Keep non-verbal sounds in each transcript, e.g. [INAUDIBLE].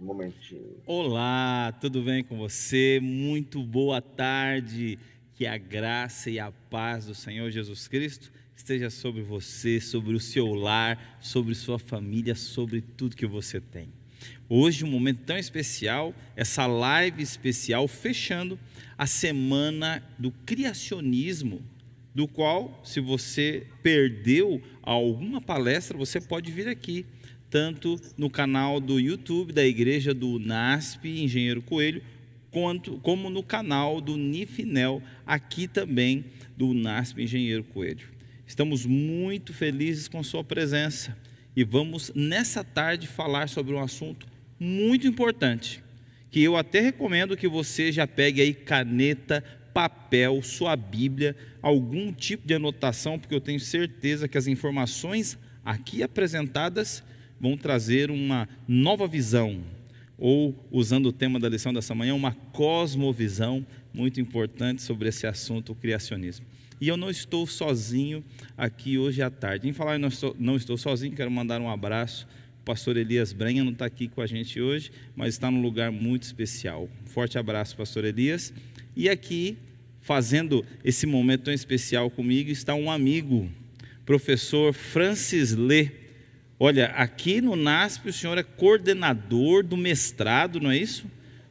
Um momentinho. Olá, tudo bem com você? Muito boa tarde. Que a graça e a paz do Senhor Jesus Cristo esteja sobre você, sobre o seu lar, sobre sua família, sobre tudo que você tem. Hoje, um momento tão especial, essa live especial fechando a semana do criacionismo, do qual, se você perdeu alguma palestra, você pode vir aqui, tanto no canal do YouTube da Igreja do NASP, Engenheiro Coelho, quanto, como no canal do Nifinel, aqui também do NASP Engenheiro Coelho. Estamos muito felizes com sua presença e vamos nessa tarde falar sobre um assunto muito importante, que eu até recomendo que você já pegue aí caneta, papel, sua Bíblia, algum tipo de anotação, porque eu tenho certeza que as informações aqui apresentadas vão trazer uma nova visão, ou usando o tema da lição dessa manhã, uma cosmovisão muito importante sobre esse assunto, o criacionismo. E eu não estou sozinho aqui hoje à tarde. Em falar em não estou, não estou sozinho, quero mandar um abraço. O pastor Elias Brenha não está aqui com a gente hoje, mas está num lugar muito especial. Um forte abraço, pastor Elias. E aqui, fazendo esse momento tão especial comigo, está um amigo, professor Francis Lê. Olha, aqui no NASP o senhor é coordenador do mestrado, não é isso?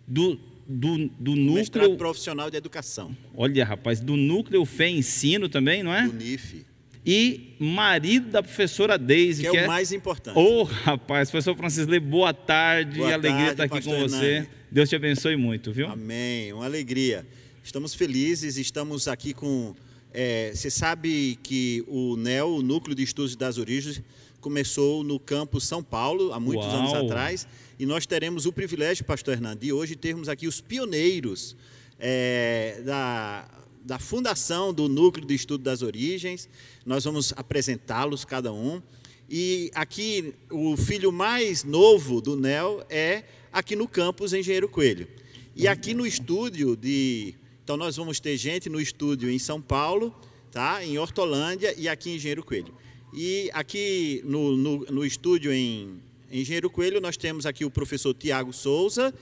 Do, do, do núcleo. Mestrado profissional de educação. Olha, rapaz, do núcleo Fé Ensino também, não é? Do NIF. E marido da professora Deise, que, que é o mais importante. Ô, oh, rapaz, professor Francisco Lê, boa tarde, boa alegria tarde, estar aqui com você. Hernani. Deus te abençoe muito, viu? Amém, uma alegria. Estamos felizes, estamos aqui com. É, você sabe que o NEL, o Núcleo de Estudos das Origens, começou no campus São Paulo, há muitos Uau. anos atrás, e nós teremos o privilégio, pastor Hernando, de hoje termos aqui os pioneiros é, da, da fundação do Núcleo de Estudo das Origens. Nós vamos apresentá-los, cada um. E aqui, o filho mais novo do NEL é aqui no campus Engenheiro Coelho. E aqui no estúdio de. Então, nós vamos ter gente no estúdio em São Paulo, tá? em Hortolândia e aqui em Engenheiro Coelho. E aqui no, no, no estúdio em Engenheiro Coelho, nós temos aqui o professor Tiago Souza,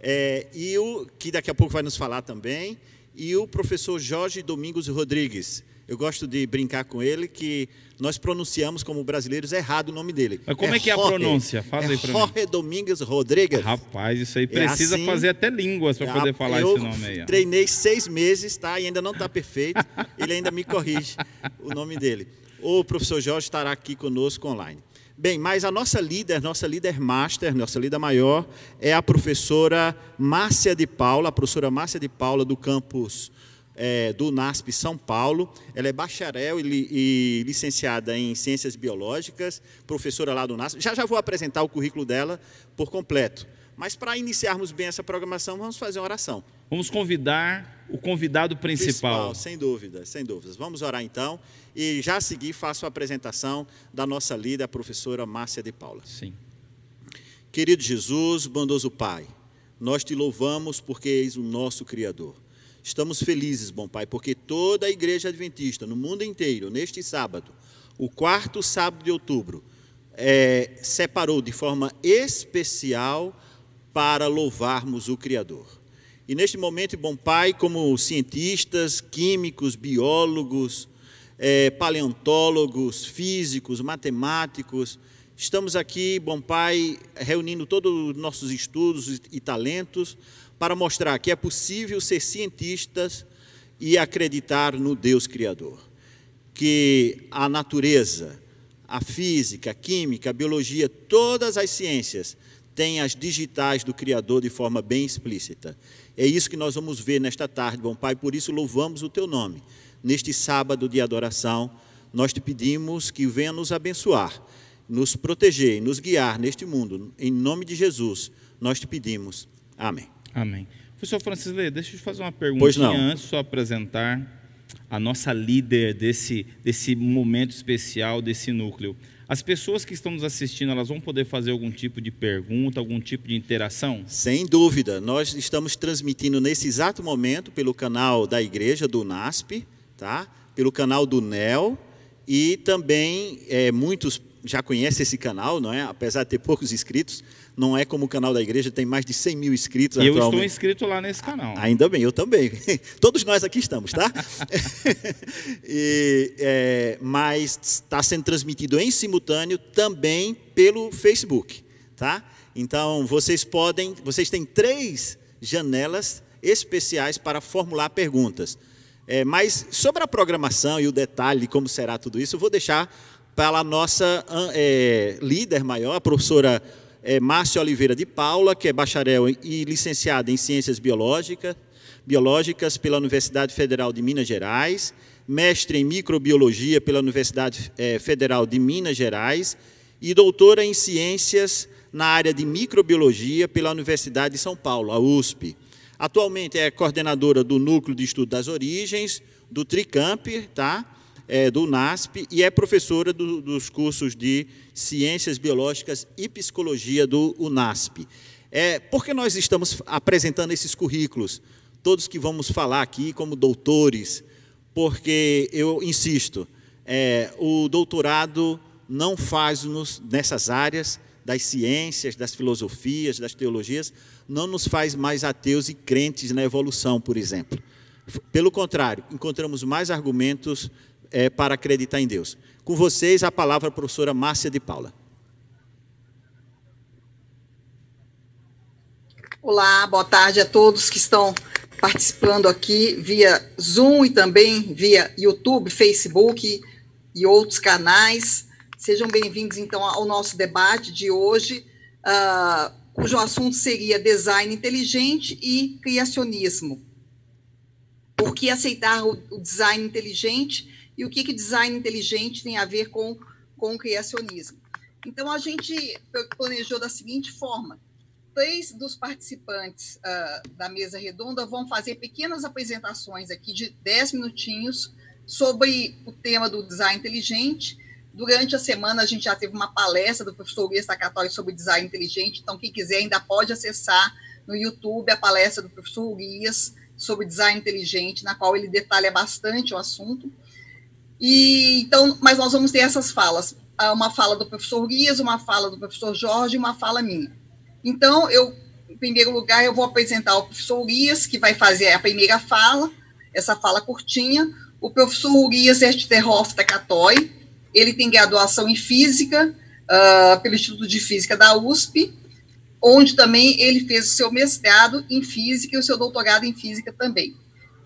é, e o, que daqui a pouco vai nos falar também, e o professor Jorge Domingos Rodrigues. Eu gosto de brincar com ele que nós pronunciamos como brasileiros errado o nome dele. Mas como é, que é a Jorge, pronúncia? Fala é aí pra mim. Jorge Domingos Rodrigues. Rapaz, isso aí precisa assim, fazer até línguas para poder falar eu esse nome aí. ó. treinei seis meses, tá? E ainda não está perfeito. Ele ainda me corrige o nome dele. O professor Jorge estará aqui conosco online. Bem, mas a nossa líder, nossa líder master, nossa líder maior, é a professora Márcia de Paula, a professora Márcia de Paula do campus é, do NASP São Paulo. Ela é bacharel e, e, licenciada em Ciências Biológicas, professora lá do NASP. Já já vou apresentar o currículo dela por completo. Mas para iniciarmos bem essa programação, vamos fazer uma oração. Vamos convidar o convidado principal. principal. Sem dúvidas, sem dúvidas. Vamos orar então. E já a seguir faço a apresentação da nossa líder, a professora Márcia de Paula. Sim. Querido Jesus, bondoso Pai, nós te louvamos porque és o nosso Criador. Estamos felizes, bom Pai, porque toda a igreja adventista no mundo inteiro, neste sábado, o quarto sábado de outubro, é, separou de forma especial para louvarmos o Criador. E neste momento, bom Pai, como cientistas, químicos, biólogos, é, paleontólogos, físicos, matemáticos, estamos aqui, bom Pai, reunindo todos os nossos estudos e talentos para mostrar que é possível ser cientistas e acreditar no Deus Criador. Que a natureza, a física, a química, a biologia, todas as ciências têm as digitais do Criador de forma bem explícita. É isso que nós vamos ver nesta tarde, bom Pai, por isso louvamos o Teu nome. Neste sábado de adoração, nós te pedimos que venha nos abençoar, nos proteger, nos guiar neste mundo. Em nome de Jesus, nós te pedimos. Amém. Amém. Professor Francis Lê, deixa eu te fazer uma perguntinha antes de só apresentar a nossa líder desse, desse momento especial, desse núcleo. As pessoas que estão nos assistindo, elas vão poder fazer algum tipo de pergunta, algum tipo de interação? Sem dúvida, nós estamos transmitindo nesse exato momento pelo canal da igreja do NASP, tá? pelo canal do NEL, e também é, muitos já conhecem esse canal, não é? apesar de ter poucos inscritos, Não é como o canal da igreja, tem mais de 100 mil inscritos E eu estou inscrito lá nesse canal. Ainda bem, eu também. [LAUGHS] Todos nós aqui estamos, tá? [LAUGHS] E, é, mas está sendo transmitido em simultâneo também pelo Facebook, tá? Então vocês podem, vocês têm três janelas especiais para formular perguntas. É, mas sobre a programação e o detalhe de como será tudo isso, eu vou deixar para a nossa é, líder maior, a professora é, Márcia Oliveira de Paula, que é bacharel e licenciada em Ciências Biológicas, Biológicas pela Universidade Federal de Minas Gerais, mestre em Microbiologia pela Universidade é, Federal de Minas Gerais e doutora em Ciências na área de Microbiologia pela Universidade de São Paulo, a USP. Atualmente é coordenadora do Núcleo de Estudo das Origens, do Tricamp, tá? É, do NASP, e é professora do, dos cursos de Ciências Biológicas e Psicologia do UNASP. É, por que nós estamos apresentando esses currículos? Todos que vamos falar aqui como doutores, porque eu insisto, é, o doutorado não faz-nos nessas áreas das ciências, das filosofias, das teologias, não nos faz mais ateus e crentes na evolução, por exemplo. Pelo contrário, encontramos mais argumentos é, para acreditar em Deus. Com vocês, a palavra a professora Márcia de Paula. Olá, boa tarde a todos que estão participando aqui via Zoom e também via YouTube, Facebook e outros canais. Sejam bem-vindos, então, ao nosso debate de hoje, uh, cujo assunto seria design inteligente e criacionismo. Por que aceitar o, o design inteligente e o que, que design inteligente tem a ver com, com o criacionismo? Então, a gente planejou da seguinte forma: três dos participantes uh, da mesa redonda vão fazer pequenas apresentações aqui de 10 minutinhos sobre o tema do design inteligente. Durante a semana, a gente já teve uma palestra do professor Luiz Tacatói sobre design inteligente, então, quem quiser ainda pode acessar no YouTube a palestra do professor Urias sobre design inteligente, na qual ele detalha bastante o assunto. E então, mas nós vamos ter essas falas, uma fala do professor Urias, uma fala do professor Jorge uma fala minha. Então, eu, em primeiro lugar, eu vou apresentar o professor Urias, que vai fazer a primeira fala, essa fala curtinha. O professor Urias Ersterhoff Takatoy, ele tem graduação em Física uh, pelo Instituto de Física da USP, onde também ele fez o seu mestrado em Física e o seu doutorado em Física também.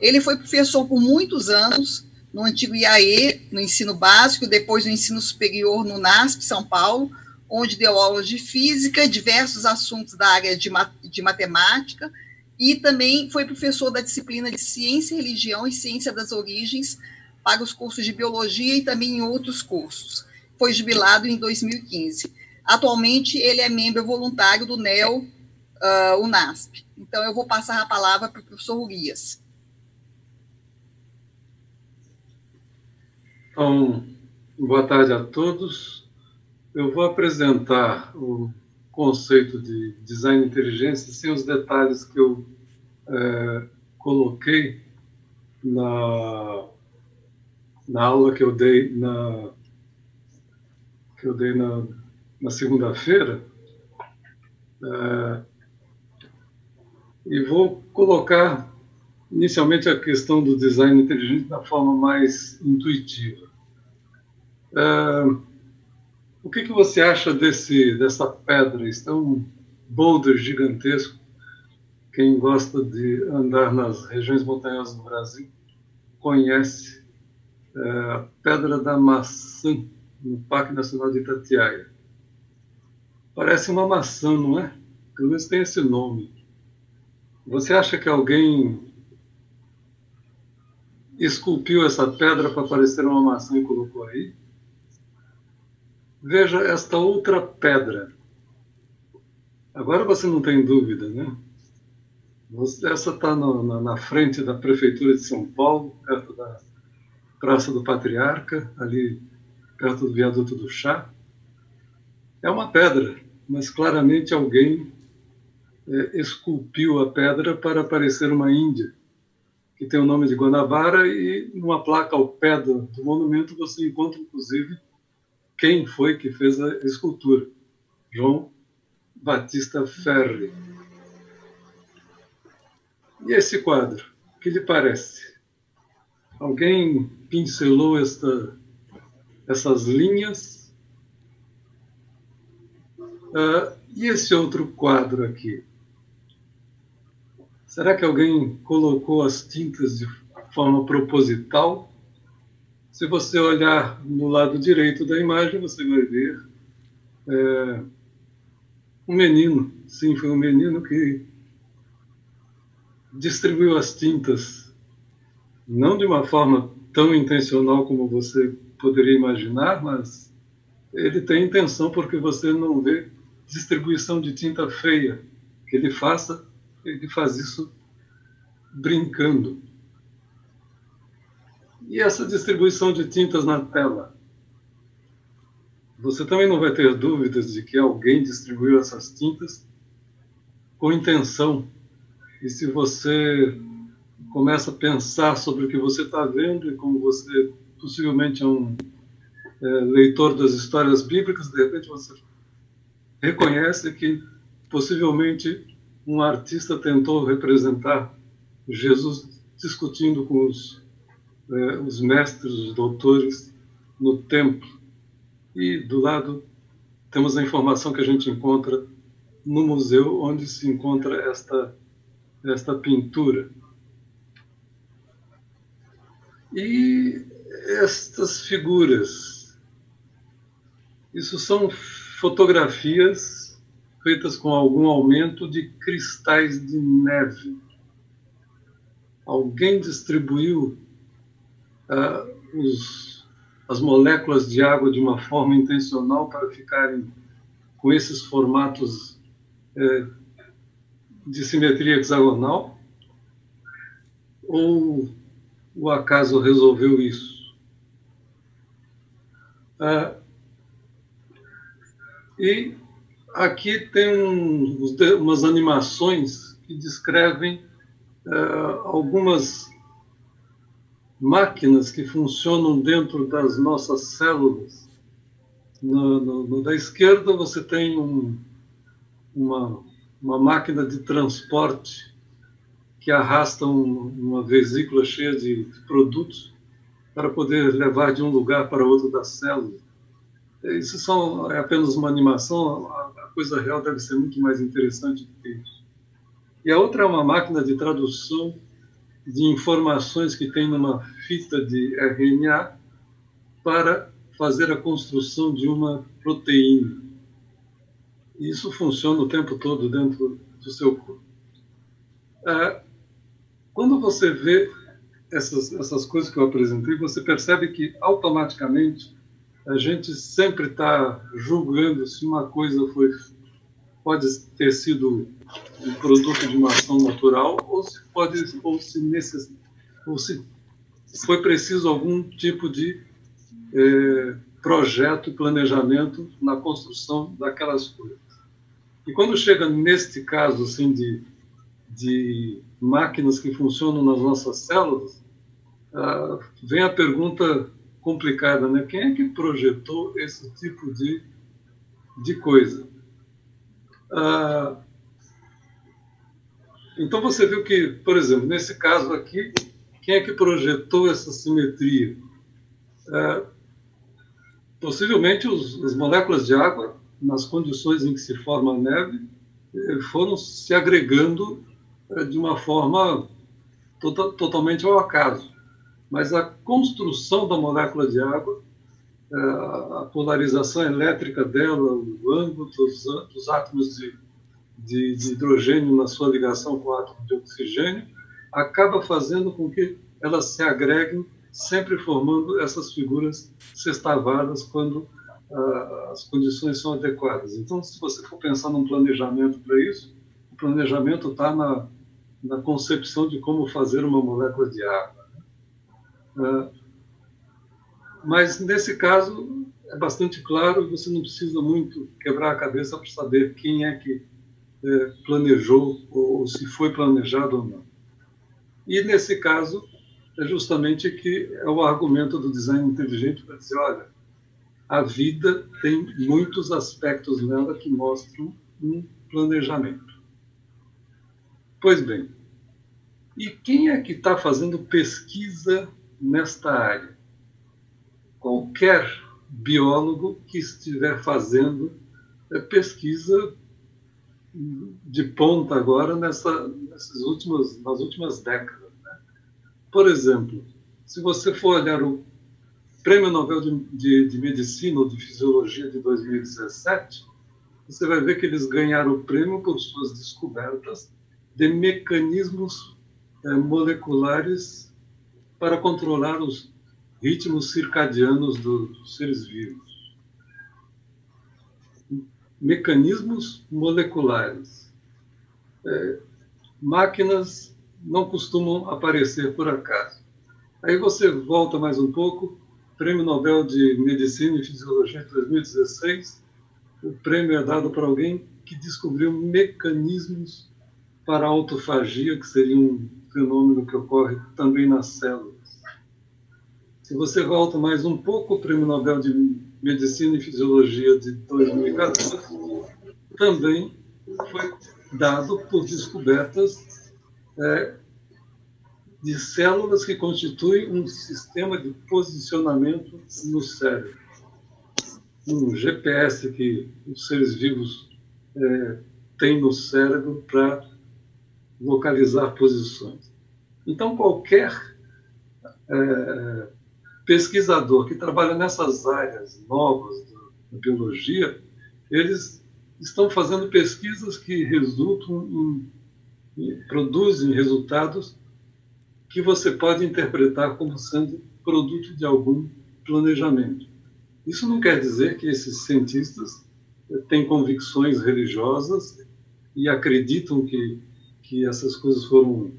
Ele foi professor por muitos anos no antigo IAE, no ensino básico, depois no ensino superior no NASP, São Paulo, onde deu aulas de física, diversos assuntos da área de, de matemática, e também foi professor da disciplina de Ciência, Religião e Ciência das Origens para os cursos de Biologia e também em outros cursos. Foi jubilado em 2015. Atualmente, ele é membro voluntário do NEL uh, UNASP. Então, eu vou passar a palavra para o professor Urias. Então, boa tarde a todos. Eu vou apresentar o conceito de design inteligência sem os detalhes que eu é, coloquei na, na aula que eu dei na que eu dei na, na segunda-feira. É, e vou colocar inicialmente a questão do design inteligente da forma mais intuitiva. É, o que, que você acha desse, dessa pedra? Isso é um boulder gigantesco. Quem gosta de andar nas regiões montanhosas do Brasil conhece é, a Pedra da Maçã, no Parque Nacional de Itatiaia. Parece uma maçã, não é? Pelo menos tem esse nome. Você acha que alguém esculpiu essa pedra para parecer uma maçã e colocou aí? Veja esta outra pedra. Agora você não tem dúvida, né? Essa está na, na, frente da Prefeitura de São Paulo, perto da Praça do Patriarca, ali perto do Viaduto do Chá. É uma pedra, mas claramente alguém é, esculpiu a pedra para parecer uma Índia, que tem o nome de Guanabara, e numa placa ao pé do, do monumento você encontra, inclusive, quem foi que fez a escultura. João Batista Ferri. E esse quadro, o que lhe parece? Alguém pincelou esta, essas linhas? Uh, e esse outro quadro aqui? Será que alguém colocou as tintas de forma proposital? Se você olhar no lado direito da imagem, você vai ver é, um menino. Sim, foi um menino que distribuiu as tintas, não de uma forma tão intencional como você poderia imaginar, mas ele tem intenção porque você não vê distribuição de tinta feia. Que ele faça, ele faz isso brincando. E essa distribuição de tintas na tela? Você também não vai ter dúvidas de que alguém distribuiu essas tintas com intenção. E se você começa a pensar sobre o que você está vendo e como você possivelmente é um é, leitor das histórias bíblicas, de repente você reconhece que possivelmente um artista tentou representar Jesus discutindo com os é, os mestres, os doutores no templo. E do lado temos a informação que a gente encontra no museu onde se encontra esta, esta pintura. E estas figuras, isso são fotografias feitas com algum aumento de cristais de neve. Alguém distribuiu uh, os, as moléculas de água de uma forma intencional para ficarem com esses formatos uh, de simetria hexagonal? Ou o acaso resolveu isso? Uh, e aqui tem um, umas animações que descrevem uh, algumas máquinas que funcionam dentro das nossas células. No, no, no da esquerda você tem um, uma, uma máquina de transporte que arrasta um, uma vesícula cheia de produtos para poder levar de um lugar para outro da célula. Isso são, é apenas uma animação, coisa real deve ser muito mais interessante do que isso. E a outra é uma máquina de tradução de informações que tem numa fita de RNA para fazer a construção de uma proteína. E isso funciona o tempo todo dentro do seu corpo. Ah, quando você vê essas, essas coisas que eu apresentei, você percebe que automaticamente a gente sempre está julgando se uma coisa foi pode ter sido um produto de uma ação natural ou se pode ou se necess, ou se foi preciso algum tipo de é, projeto planejamento na construção daquelas coisas. E quando chega neste caso assim de, de máquinas que funcionam nas nossas células, ah, vem a pergunta complicada, né? Quem é que projetou esse tipo de, de coisa? Ah, então você viu que, por exemplo, nesse caso aqui, quem é que projetou essa simetria? Ah, possivelmente os, as moléculas de água, nas condições em que se forma a neve, eh, foram se agregando eh, de uma forma tota, totalmente ao acaso. Mas a construção da molécula de água a polarização elétrica dela, o ângulo dos, dos átomos de, de, de, hidrogênio na sua ligação com o átomo de oxigênio, acaba fazendo com que elas se agreguem, sempre formando essas figuras sextavadas quando as condições são adequadas. Então, se você for pensar num planejamento para isso, o planejamento está na, na concepção de como fazer uma molécula de água. Ah, mas nesse caso é bastante claro, você não precisa muito quebrar a cabeça para saber quem é que é, planejou ou se foi planejado ou não. E nesse caso é justamente que é o argumento do design inteligente para dizer, olha, a vida tem muitos aspectos nela que mostram um planejamento. Pois bem, e quem é que está fazendo pesquisa nesta área? Qualquer biólogo que estiver fazendo pesquisa de ponta agora nessa, nessas últimas, nas últimas décadas. Né? Por exemplo, se você for olhar o Prêmio Nobel de, de, de, Medicina ou de Fisiologia de 2017, você vai ver que eles ganharam o prêmio por suas descobertas de mecanismos é, moleculares para controlar os ritmos circadianos do, dos seres vivos. Mecanismos moleculares. É, máquinas não costumam aparecer por acaso. Aí você volta mais um pouco, Prêmio Nobel de Medicina e Fisiologia de 2016, o prêmio é dado para alguém que descobriu mecanismos para autofagia, que seria um fenômeno que ocorre também nas células. Se você volta mais um pouco, o Prêmio Nobel de Medicina e Fisiologia de 2014 também foi dado por descobertas é, de células que constituem um sistema de posicionamento no cérebro. Um GPS que os seres vivos é, têm no cérebro para localizar posições. Então, qualquer é, pesquisador que trabalha nessas áreas novas da biologia, eles estão fazendo pesquisas que resultam em, em, produzem resultados que você pode interpretar como sendo produto de algum planejamento. Isso não quer dizer que esses cientistas têm convicções religiosas e acreditam que que essas coisas foram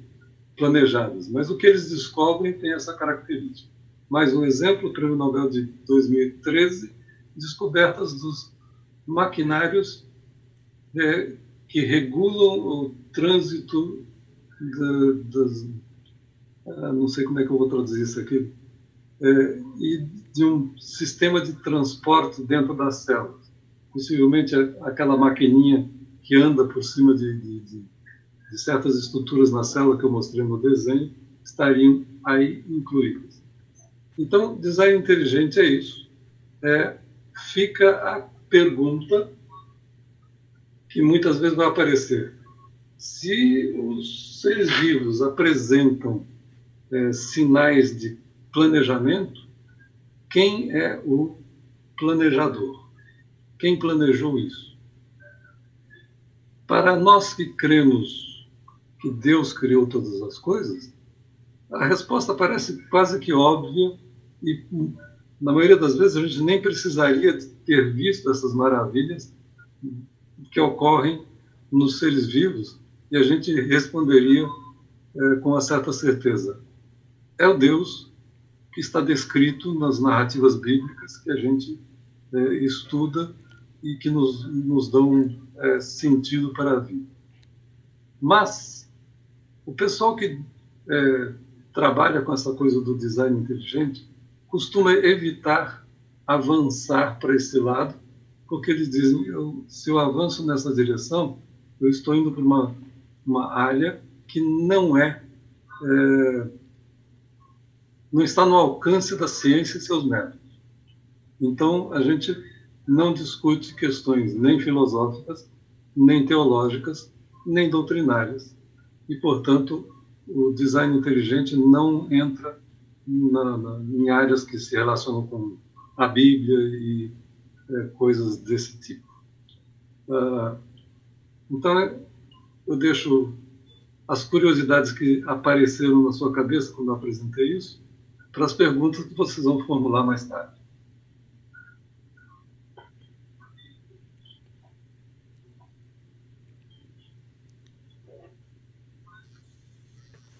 planejadas, mas o que eles descobrem tem essa característica. Mais um exemplo, o Prêmio Nobel de 2013, descobertas dos maquinários é, que regulam o trânsito das, ah, não sei como é que eu vou traduzir isso aqui, é, e de um sistema de transporte dentro das células. Possivelmente aquela maquininha que anda por cima de, de, de de certas estruturas na célula que eu mostrei no desenho estariam aí incluídas. Então, design inteligente é isso. É, fica a pergunta que muitas vezes vai aparecer. Se os seres vivos apresentam é, sinais de planejamento, quem é o planejador? Quem planejou isso? Para nós que cremos que Deus criou todas as coisas, a resposta parece quase que óbvia e, na maioria das vezes, a gente nem precisaria ter visto essas maravilhas que ocorrem nos seres vivos e a gente responderia é, com uma certa certeza. É o Deus que está descrito nas narrativas bíblicas que a gente é, estuda e que nos, nos dão é, sentido para a vida. Mas o pessoal que é, trabalha com essa coisa do design inteligente costuma evitar avançar para esse lado, porque eles dizem: eu, se eu avanço nessa direção, eu estou indo para uma, uma área que não é, é não está no alcance da ciência e seus métodos. Então, a gente não discute questões nem filosóficas, nem teológicas, nem doutrinárias e, portanto, o design inteligente não entra na, na, em áreas que se relacionam com a Bíblia e é, coisas desse tipo. Uh, então, eu deixo as curiosidades que apareceram na sua cabeça quando eu apresentei isso para as perguntas que vocês vão formular mais tarde.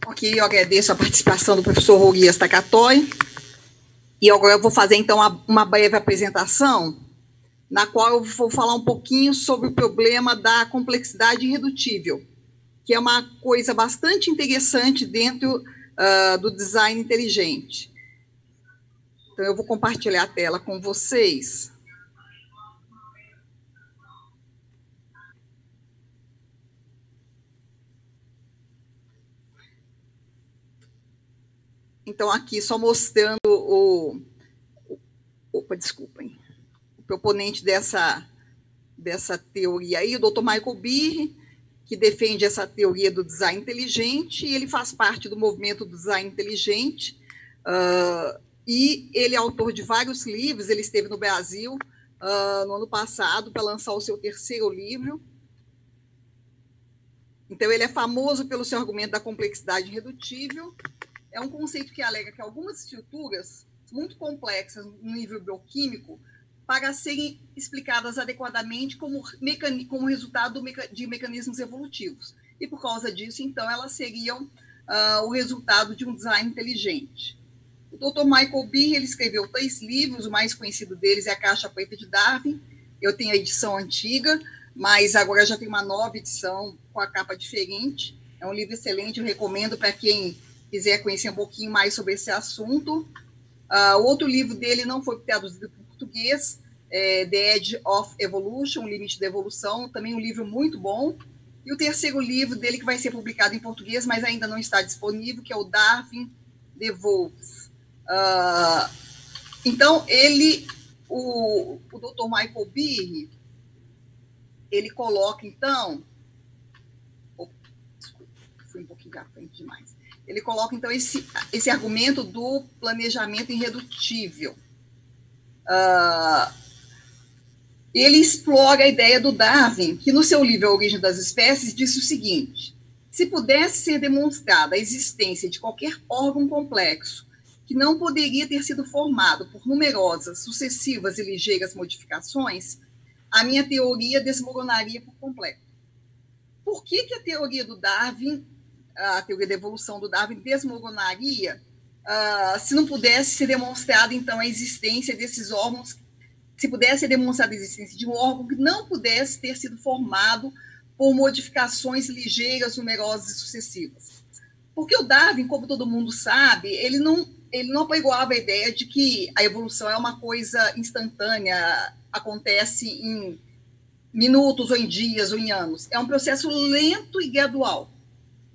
Aqui, eu agradeço a participação do professor Rorias Takatoy. E agora eu vou fazer, então, uma breve apresentação, na qual eu vou falar um pouquinho sobre o problema da complexidade irredutível, que é uma coisa bastante interessante dentro uh, do design inteligente. Então, eu vou compartilhar a tela com vocês. Então, aqui só mostrando o. Opa, desculpem. O proponente dessa, dessa teoria aí, o Dr. Michael Beer, que defende essa teoria do design inteligente, e ele faz parte do movimento do design inteligente, uh, e ele é autor de vários livros, ele esteve no Brasil uh, no ano passado para lançar o seu terceiro livro. Então, ele é famoso pelo seu argumento da complexidade irredutível. É um conceito que alega que algumas estruturas muito complexas no nível bioquímico para serem explicadas adequadamente como, como resultado de mecanismos evolutivos. E por causa disso, então, elas seriam uh, o resultado de um design inteligente. O Dr. Michael Beer ele escreveu três livros, o mais conhecido deles é A Caixa Preta de Darwin. Eu tenho a edição antiga, mas agora já tem uma nova edição com a capa diferente. É um livro excelente, eu recomendo para quem quiser conhecer um pouquinho mais sobre esse assunto. Uh, o outro livro dele não foi traduzido para português, é The Edge of Evolution, O Limite da Evolução, também um livro muito bom. E o terceiro livro dele, que vai ser publicado em português, mas ainda não está disponível, que é o Darwin Devolves. Uh, então, ele, o, o Dr. Michael Beer, ele coloca, então. Desculpa, fui um pouquinho à frente demais. Ele coloca, então, esse, esse argumento do planejamento irredutível. Uh, ele explora a ideia do Darwin, que no seu livro A Origem das Espécies disse o seguinte: se pudesse ser demonstrada a existência de qualquer órgão complexo que não poderia ter sido formado por numerosas, sucessivas e ligeiras modificações, a minha teoria desmoronaria por completo. Por que, que a teoria do Darwin, a teoria da evolução do Darwin, desmoronaria uh, se não pudesse ser demonstrada, então, a existência desses órgãos, se pudesse ser demonstrada a existência de um órgão que não pudesse ter sido formado por modificações ligeiras, numerosas e sucessivas? Porque o Darwin, como todo mundo sabe, ele não, ele não apoiava a ideia de que a evolução é uma coisa instantânea, acontece em minutos ou em dias ou em anos. É um processo lento e gradual.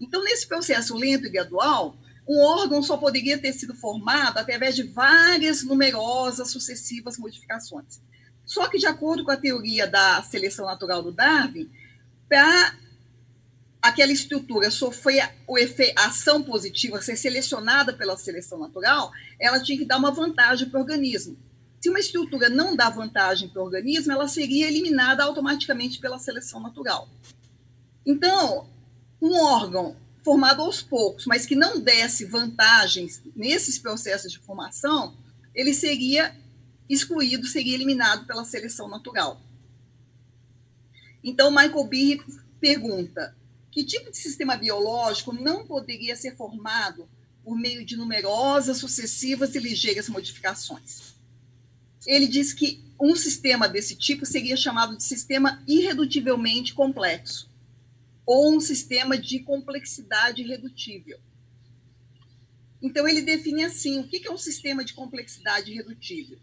Então, nesse processo lento e gradual, um órgão só poderia ter sido formado através de várias numerosas sucessivas modificações. Só que, de acordo com a teoria da seleção natural do Darwin, para aquela estrutura sofrer o efeito, a ação positiva, ser selecionada pela seleção natural, ela tinha que dar uma vantagem para o organismo. Se uma estrutura não dá vantagem para o organismo, ela seria eliminada automaticamente pela seleção natural. Então, um órgão formado aos poucos, mas que não desse vantagens nesses processos de formação, ele seria excluído, seria eliminado pela seleção natural. Então, Michael Behe pergunta: que tipo de sistema biológico não poderia ser formado por meio de numerosas, sucessivas e ligeiras modificações? ele diz que um sistema desse tipo seria chamado de sistema irredutivelmente complexo, ou um sistema de complexidade irredutível. Então, ele define assim: o que é um sistema de complexidade irredutível?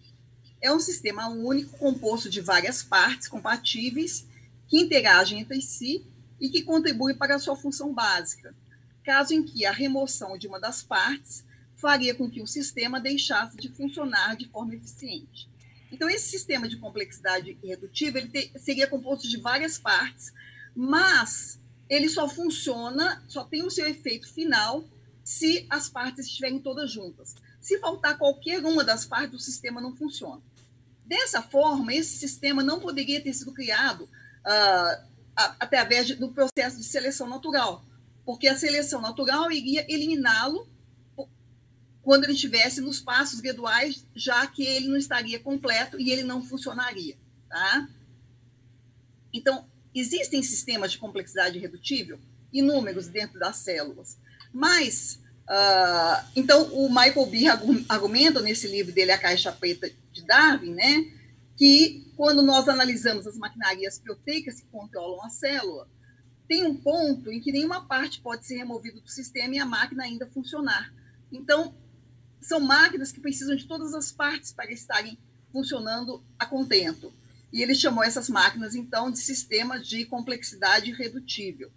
É um sistema único composto de várias partes compatíveis que interagem entre si e que contribuem para a sua função básica, caso em que a remoção de uma das partes faria com que o sistema deixasse de funcionar de forma eficiente. Então, esse sistema de complexidade irredutível ele te, seria composto de várias partes, mas ele só funciona, só tem o seu efeito final se as partes estiverem todas juntas. Se faltar qualquer uma das partes, o sistema não funciona. Dessa forma, esse sistema não poderia ter sido criado uh, através do processo de seleção natural, porque a seleção natural iria eliminá-lo quando ele estivesse nos passos graduais, já que ele não estaria completo e ele não funcionaria, tá? Então, existem sistemas de complexidade irredutível, inúmeros dentro das células, mas, uh, então, o Michael Beer argumenta nesse livro dele, A Caixa Preta de Darwin, né, que quando nós analisamos as maquinarias proteicas que controlam a célula, tem um ponto em que nenhuma parte pode ser removida do sistema e a máquina ainda funcionar. Então, são máquinas que precisam de todas as partes para estarem funcionando a contento. E ele chamou essas máquinas, então, de sistemas de complexidade irredutível.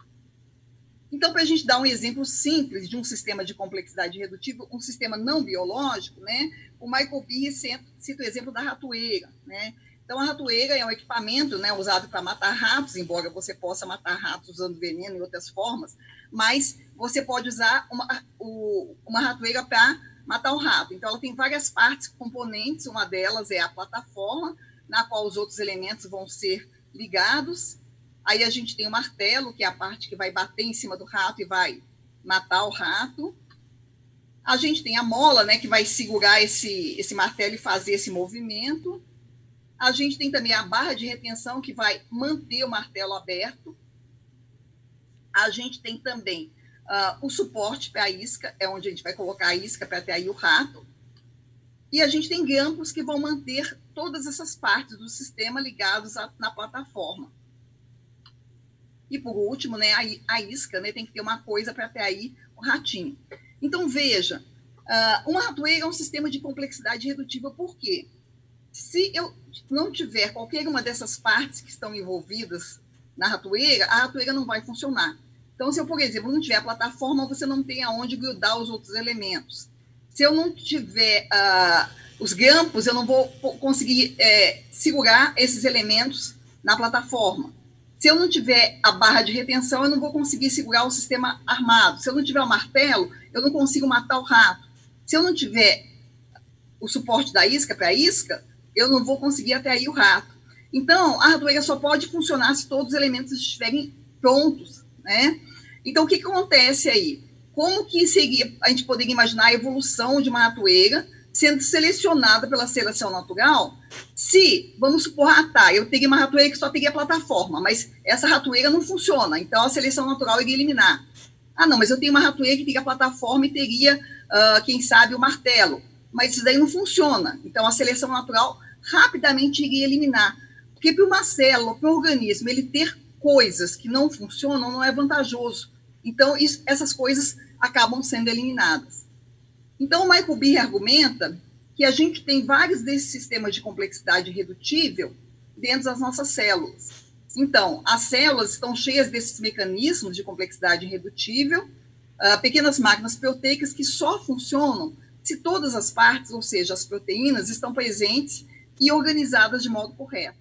Então, para a gente dar um exemplo simples de um sistema de complexidade redutível, um sistema não biológico, né, o Michael Behe cita o exemplo da ratoeira. Né? Então, a ratoeira é um equipamento né, usado para matar ratos, embora você possa matar ratos usando veneno e outras formas, mas você pode usar uma, o, uma ratoeira para matar o rato. Então, ela tem várias partes, componentes, uma delas é a plataforma, na qual os outros elementos vão ser ligados. Aí a gente tem o martelo, que é a parte que vai bater em cima do rato e vai matar o rato. A gente tem a mola, né, que vai segurar esse, esse martelo e fazer esse movimento. A gente tem também a barra de retenção, que vai manter o martelo aberto. A gente tem também uh, o suporte para a isca, é onde a gente vai colocar a isca para atrair o rato. E a gente tem grampos que vão manter todas essas partes do sistema ligados a, na plataforma. E por último, né, a, a isca né, tem que ter uma coisa para atrair o ratinho. Então, veja, uh, uma ratoeira é um sistema de complexidade redutiva, por quê? Se eu não tiver qualquer uma dessas partes que estão envolvidas na ratoeira, a ratoeira não vai funcionar. Então, se eu, por exemplo, não tiver a plataforma, você não tem aonde grudar os outros elementos. Se eu não tiver uh, os grampos, eu não vou conseguir é, segurar esses elementos na plataforma. Se eu não tiver a barra de retenção, eu não vou conseguir segurar o sistema armado. Se eu não tiver o martelo, eu não consigo matar o rato. Se eu não tiver o suporte da isca para a isca, eu não vou conseguir atrair o rato. Então, a ratoeira só pode funcionar se todos os elementos estiverem prontos, né? Então, o que, que acontece aí? Como que seria, a gente poderia imaginar a evolução de uma ratoeira sendo selecionada pela seleção natural, se, vamos supor, ah, tá, eu teria uma ratoeira que só teria plataforma, mas essa ratoeira não funciona, então a seleção natural iria eliminar. Ah, não, mas eu tenho uma ratoeira que teria plataforma e teria, uh, quem sabe, o martelo, mas isso daí não funciona, então a seleção natural rapidamente iria eliminar. Porque para uma célula, para um organismo, ele ter coisas que não funcionam não é vantajoso. Então, isso, essas coisas acabam sendo eliminadas. Então, o Michael Behe argumenta que a gente tem vários desses sistemas de complexidade redutível dentro das nossas células. Então, as células estão cheias desses mecanismos de complexidade redutível, uh, pequenas máquinas proteicas que só funcionam se todas as partes, ou seja, as proteínas, estão presentes e organizadas de modo correto.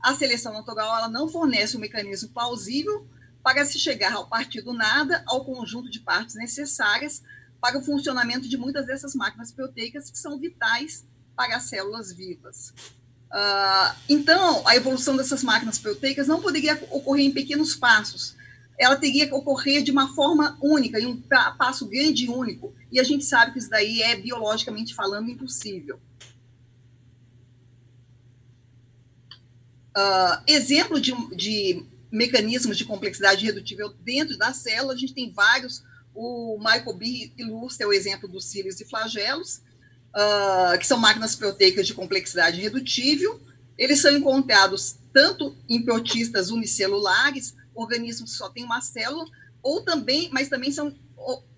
A seleção natural ela não fornece um mecanismo plausível para se chegar ao partir do nada ao conjunto de partes necessárias para o funcionamento de muitas dessas máquinas proteicas que são vitais para as células vivas. Uh, então, a evolução dessas máquinas proteicas não poderia ocorrer em pequenos passos. Ela teria que ocorrer de uma forma única, em um passo grande e único. E a gente sabe que isso daí é, biologicamente falando, impossível. Uh, exemplo de, de mecanismos de complexidade redutível dentro da célula, a gente tem vários o Michael B. ilustra o exemplo dos cílios e flagelos, uh, que são máquinas proteicas de complexidade redutível. Eles são encontrados tanto em protistas unicelulares, organismos que só têm uma célula, ou também, mas também são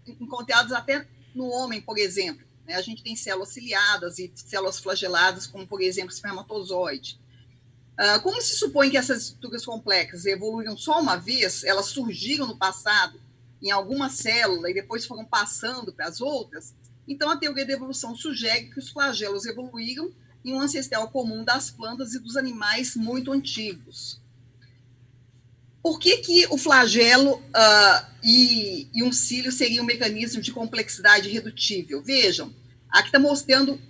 encontrados até no homem, por exemplo. Né? A gente tem células ciliadas e células flageladas, como, por exemplo, espermatozoide. Uh, como se supõe que essas estruturas complexas evoluíram só uma vez, elas surgiram no passado em alguma célula e depois foram passando para as outras, então a teoria da evolução sugere que os flagelos evoluíram em um ancestral comum das plantas e dos animais muito antigos. Por que, que o flagelo uh, e, e, um cílio seria um mecanismo de complexidade redutível? Vejam, aqui está mostrando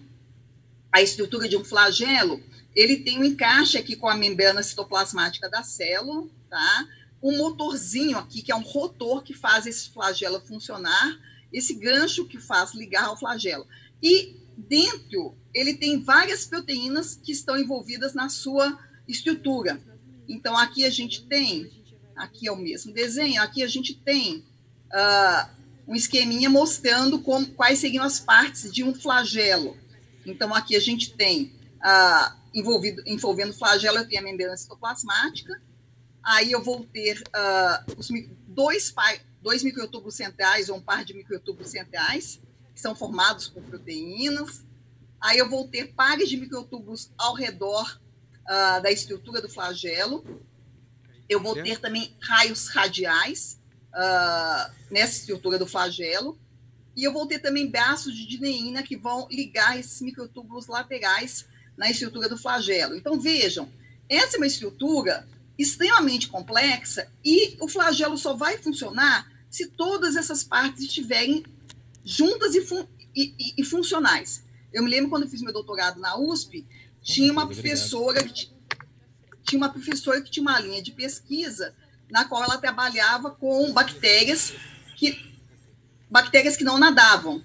a estrutura de um flagelo. Ele tem um encaixe aqui com a membrana citoplasmática da célula, tá? um motorzinho aqui, que é um rotor que faz esse flagelo funcionar, esse gancho que faz ligar ao flagelo. E dentro, ele tem várias proteínas que estão envolvidas na sua estrutura. Então, aqui a gente tem, aqui é o mesmo desenho, aqui a gente tem uh, um esqueminha mostrando como, quais seriam as partes de um flagelo. Então, aqui a gente tem, uh, envolvido, envolvendo flagelo, eu tenho a membrana citoplasmática, aí eu vou ter uh, os, dois, dois microtúbulos centrais ou um par de microtúbulos centrais, que são formados por proteínas. Aí eu vou ter pares de microtúbulos ao redor uh, da estrutura do flagelo. Eu vou ter também raios radiais, uh, nessa estrutura do flagelo. E eu vou ter também braços de dineína que vão ligar esses microtúbulos laterais na estrutura do flagelo. Então, vejam, essa é uma estrutura extremamente complexa e o flagelo só vai funcionar se todas essas partes estiverem juntas e, fun e, e, e funcionais. Eu me lembro quando eu fiz meu doutorado na USP, tinha uma professora que tinha uma professora que tinha uma linha de pesquisa na qual ela trabalhava com bactérias que bactérias que não nadavam,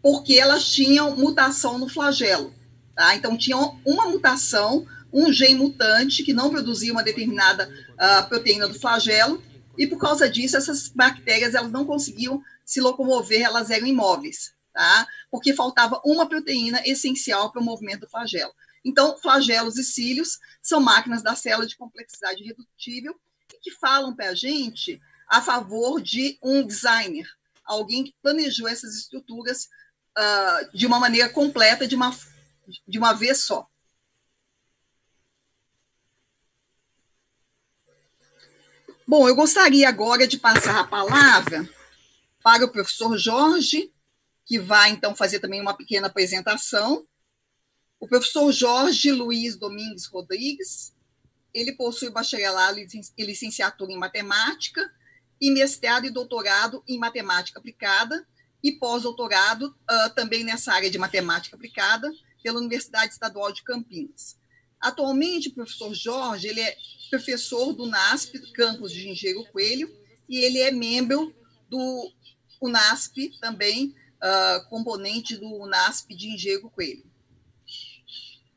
porque elas tinham mutação no flagelo. Tá? Então, tinham uma mutação, um gene mutante que não produzia uma determinada uh, proteína do flagelo, e por causa disso, essas bactérias elas não conseguiam se locomover, elas eram imóveis, tá? porque faltava uma proteína essencial para o movimento do flagelo. Então, flagelos e cílios são máquinas da célula de complexidade redutível que falam para a gente a favor de um designer, alguém que planejou essas estruturas uh, de uma maneira completa, de uma, de uma vez só. Bom, eu gostaria agora de passar a palavra para o professor Jorge, que vai então fazer também uma pequena apresentação. O professor Jorge Luiz Domingues Rodrigues, ele possui bacharelado e licenciatura em matemática, e mestrado e doutorado em matemática aplicada, e pós-doutorado uh, também nessa área de matemática aplicada pela Universidade Estadual de Campinas. Atualmente, o professor Jorge ele é professor do NASP, campus de Engenheiro Coelho, e ele é membro do UNASP também, uh, componente do UNASP de Engenheiro Coelho.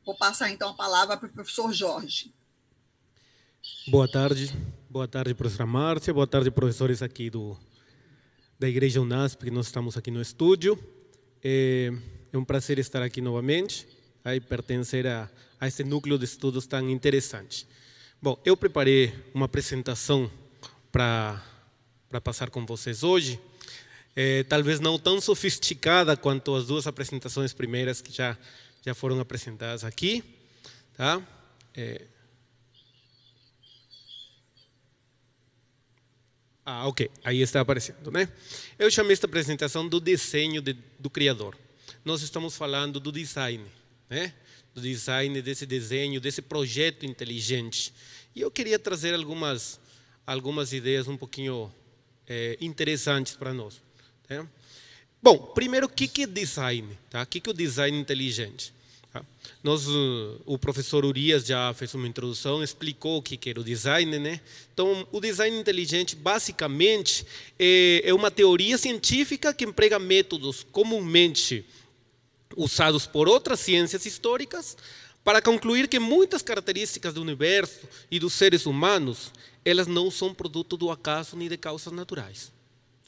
Vou passar então a palavra para o professor Jorge. Boa tarde, boa tarde, professora Márcia, boa tarde, professores aqui do, da Igreja Unasp, que nós estamos aqui no estúdio. É, é um prazer estar aqui novamente e pertencer a, a esse núcleo de estudos tão interessante. Bom, eu preparei uma apresentação para passar com vocês hoje, é, talvez não tão sofisticada quanto as duas apresentações primeiras que já, já foram apresentadas aqui, tá? É, Ah, ok, aí está aparecendo, né? Eu chamei esta apresentação do desenho de, do criador. Nós estamos falando do design, né? Do design desse desenho, desse projeto inteligente. E eu queria trazer algumas algumas ideias um pouquinho é, interessantes para nós. Né? Bom, primeiro, o que é design? Tá? O que é o design inteligente? Tá? Nós, o professor Urias já fez uma introdução, explicou o que era o design. Né? Então, o design inteligente, basicamente, é, é uma teoria científica que emprega métodos comumente usados por outras ciências históricas para concluir que muitas características do universo e dos seres humanos, elas não são produto do acaso nem de causas naturais.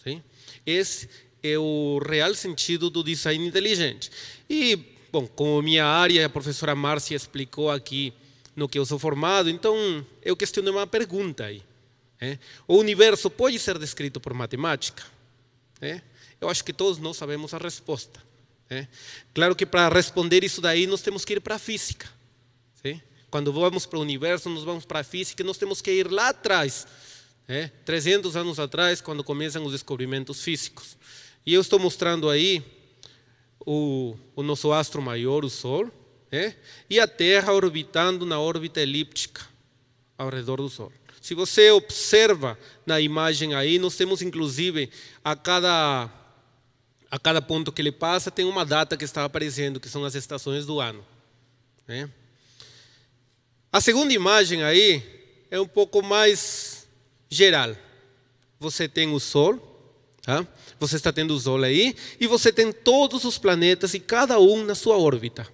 Sim? Esse é o real sentido do design inteligente. E Bom, como minha área, a professora Márcia explicou aqui no que eu sou formado, então eu questionei uma pergunta aí. É? O universo pode ser descrito por matemática? É? Eu acho que todos nós sabemos a resposta. É? Claro que para responder isso daí, nós temos que ir para a física. Sim? Quando vamos para o universo, nós vamos para a física nós temos que ir lá atrás. É? 300 anos atrás, quando começam os descobrimentos físicos. E eu estou mostrando aí o, o nosso astro maior, o Sol, né? e a Terra orbitando na órbita elíptica ao redor do Sol. Se você observa na imagem aí, nós temos inclusive a cada a cada ponto que ele passa tem uma data que está aparecendo, que são as estações do ano. Né? A segunda imagem aí é um pouco mais geral. Você tem o Sol, Tá? Você está tendo o Sol aí e você tem todos os planetas e cada um na sua órbita.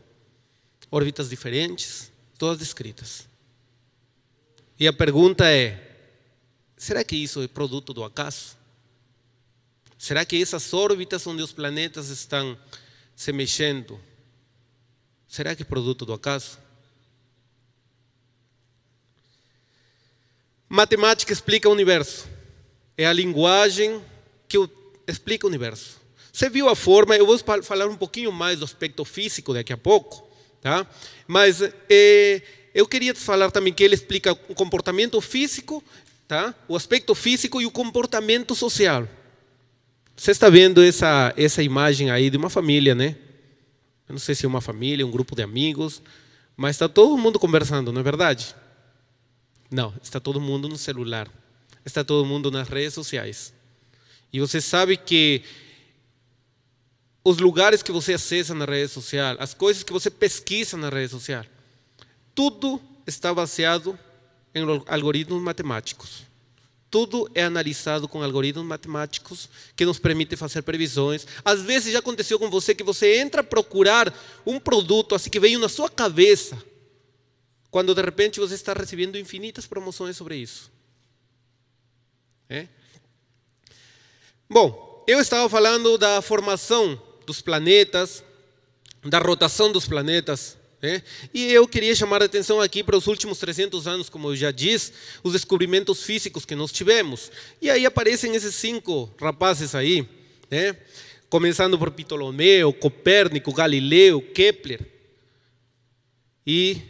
Órbitas diferentes, todas descritas. E a pergunta é: será que isso é produto do acaso? Será que essas órbitas onde os planetas estão se mexendo, será que é produto do acaso? Matemática explica o universo. É a linguagem que explica o universo. Você viu a forma, eu vou falar um pouquinho mais do aspecto físico daqui a pouco, tá? mas é, eu queria falar também que ele explica o comportamento físico tá? o aspecto físico e o comportamento social. Você está vendo essa, essa imagem aí de uma família, né? Eu não sei se é uma família, um grupo de amigos, mas está todo mundo conversando, não é verdade? Não, está todo mundo no celular, está todo mundo nas redes sociais. E você sabe que os lugares que você acessa na rede social, as coisas que você pesquisa na rede social, tudo está baseado em algoritmos matemáticos. Tudo é analisado com algoritmos matemáticos que nos permitem fazer previsões. Às vezes já aconteceu com você que você entra a procurar um produto assim que veio na sua cabeça, quando de repente você está recebendo infinitas promoções sobre isso. É? Bom, eu estava falando da formação dos planetas, da rotação dos planetas. Né? E eu queria chamar a atenção aqui para os últimos 300 anos, como eu já disse, os descobrimentos físicos que nós tivemos. E aí aparecem esses cinco rapazes aí, né? começando por Ptolomeu, Copérnico, Galileu, Kepler. E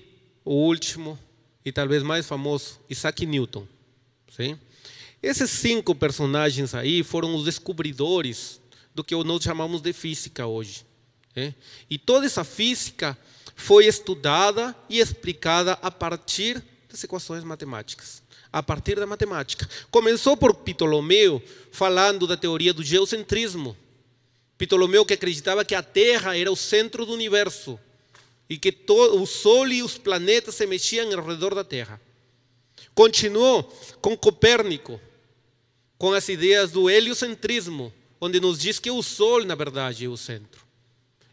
o último, e talvez mais famoso, Isaac Newton. Sim? Esses cinco personagens aí foram os descobridores do que nós chamamos de física hoje. Né? E toda essa física foi estudada e explicada a partir das equações matemáticas, a partir da matemática. Começou por Ptolomeu falando da teoria do geocentrismo. Ptolomeu que acreditava que a Terra era o centro do universo e que todo, o Sol e os planetas se mexiam ao redor da Terra. Continuou com Copérnico, com as ideias do heliocentrismo, onde nos diz que o Sol, na verdade, é o centro.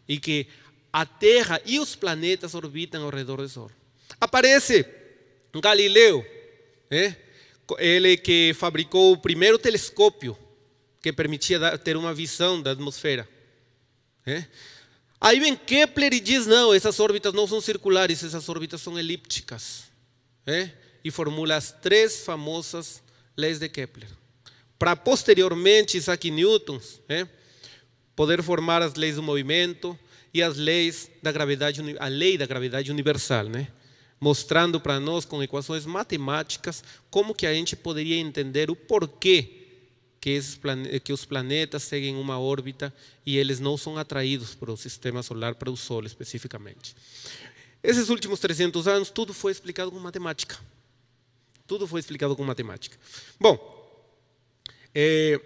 E que a Terra e os planetas orbitam ao redor do Sol. Aparece Galileu, né? ele que fabricou o primeiro telescópio que permitia ter uma visão da atmosfera. Né? Aí vem Kepler e diz: não, essas órbitas não são circulares, essas órbitas são elípticas. Né? E formula as três famosas leis de Kepler. Para posteriormente Isaac Newton poder formar as leis do movimento, e as leis da gravidade, a lei da gravidade universal, né? mostrando para nós com equações matemáticas como que a gente poderia entender o porquê que, esses que os planetas seguem uma órbita e eles não são atraídos para o sistema solar, para o Sol especificamente. Esses últimos 300 anos, tudo foi explicado com matemática. Tudo foi explicado com matemática. Bom, é,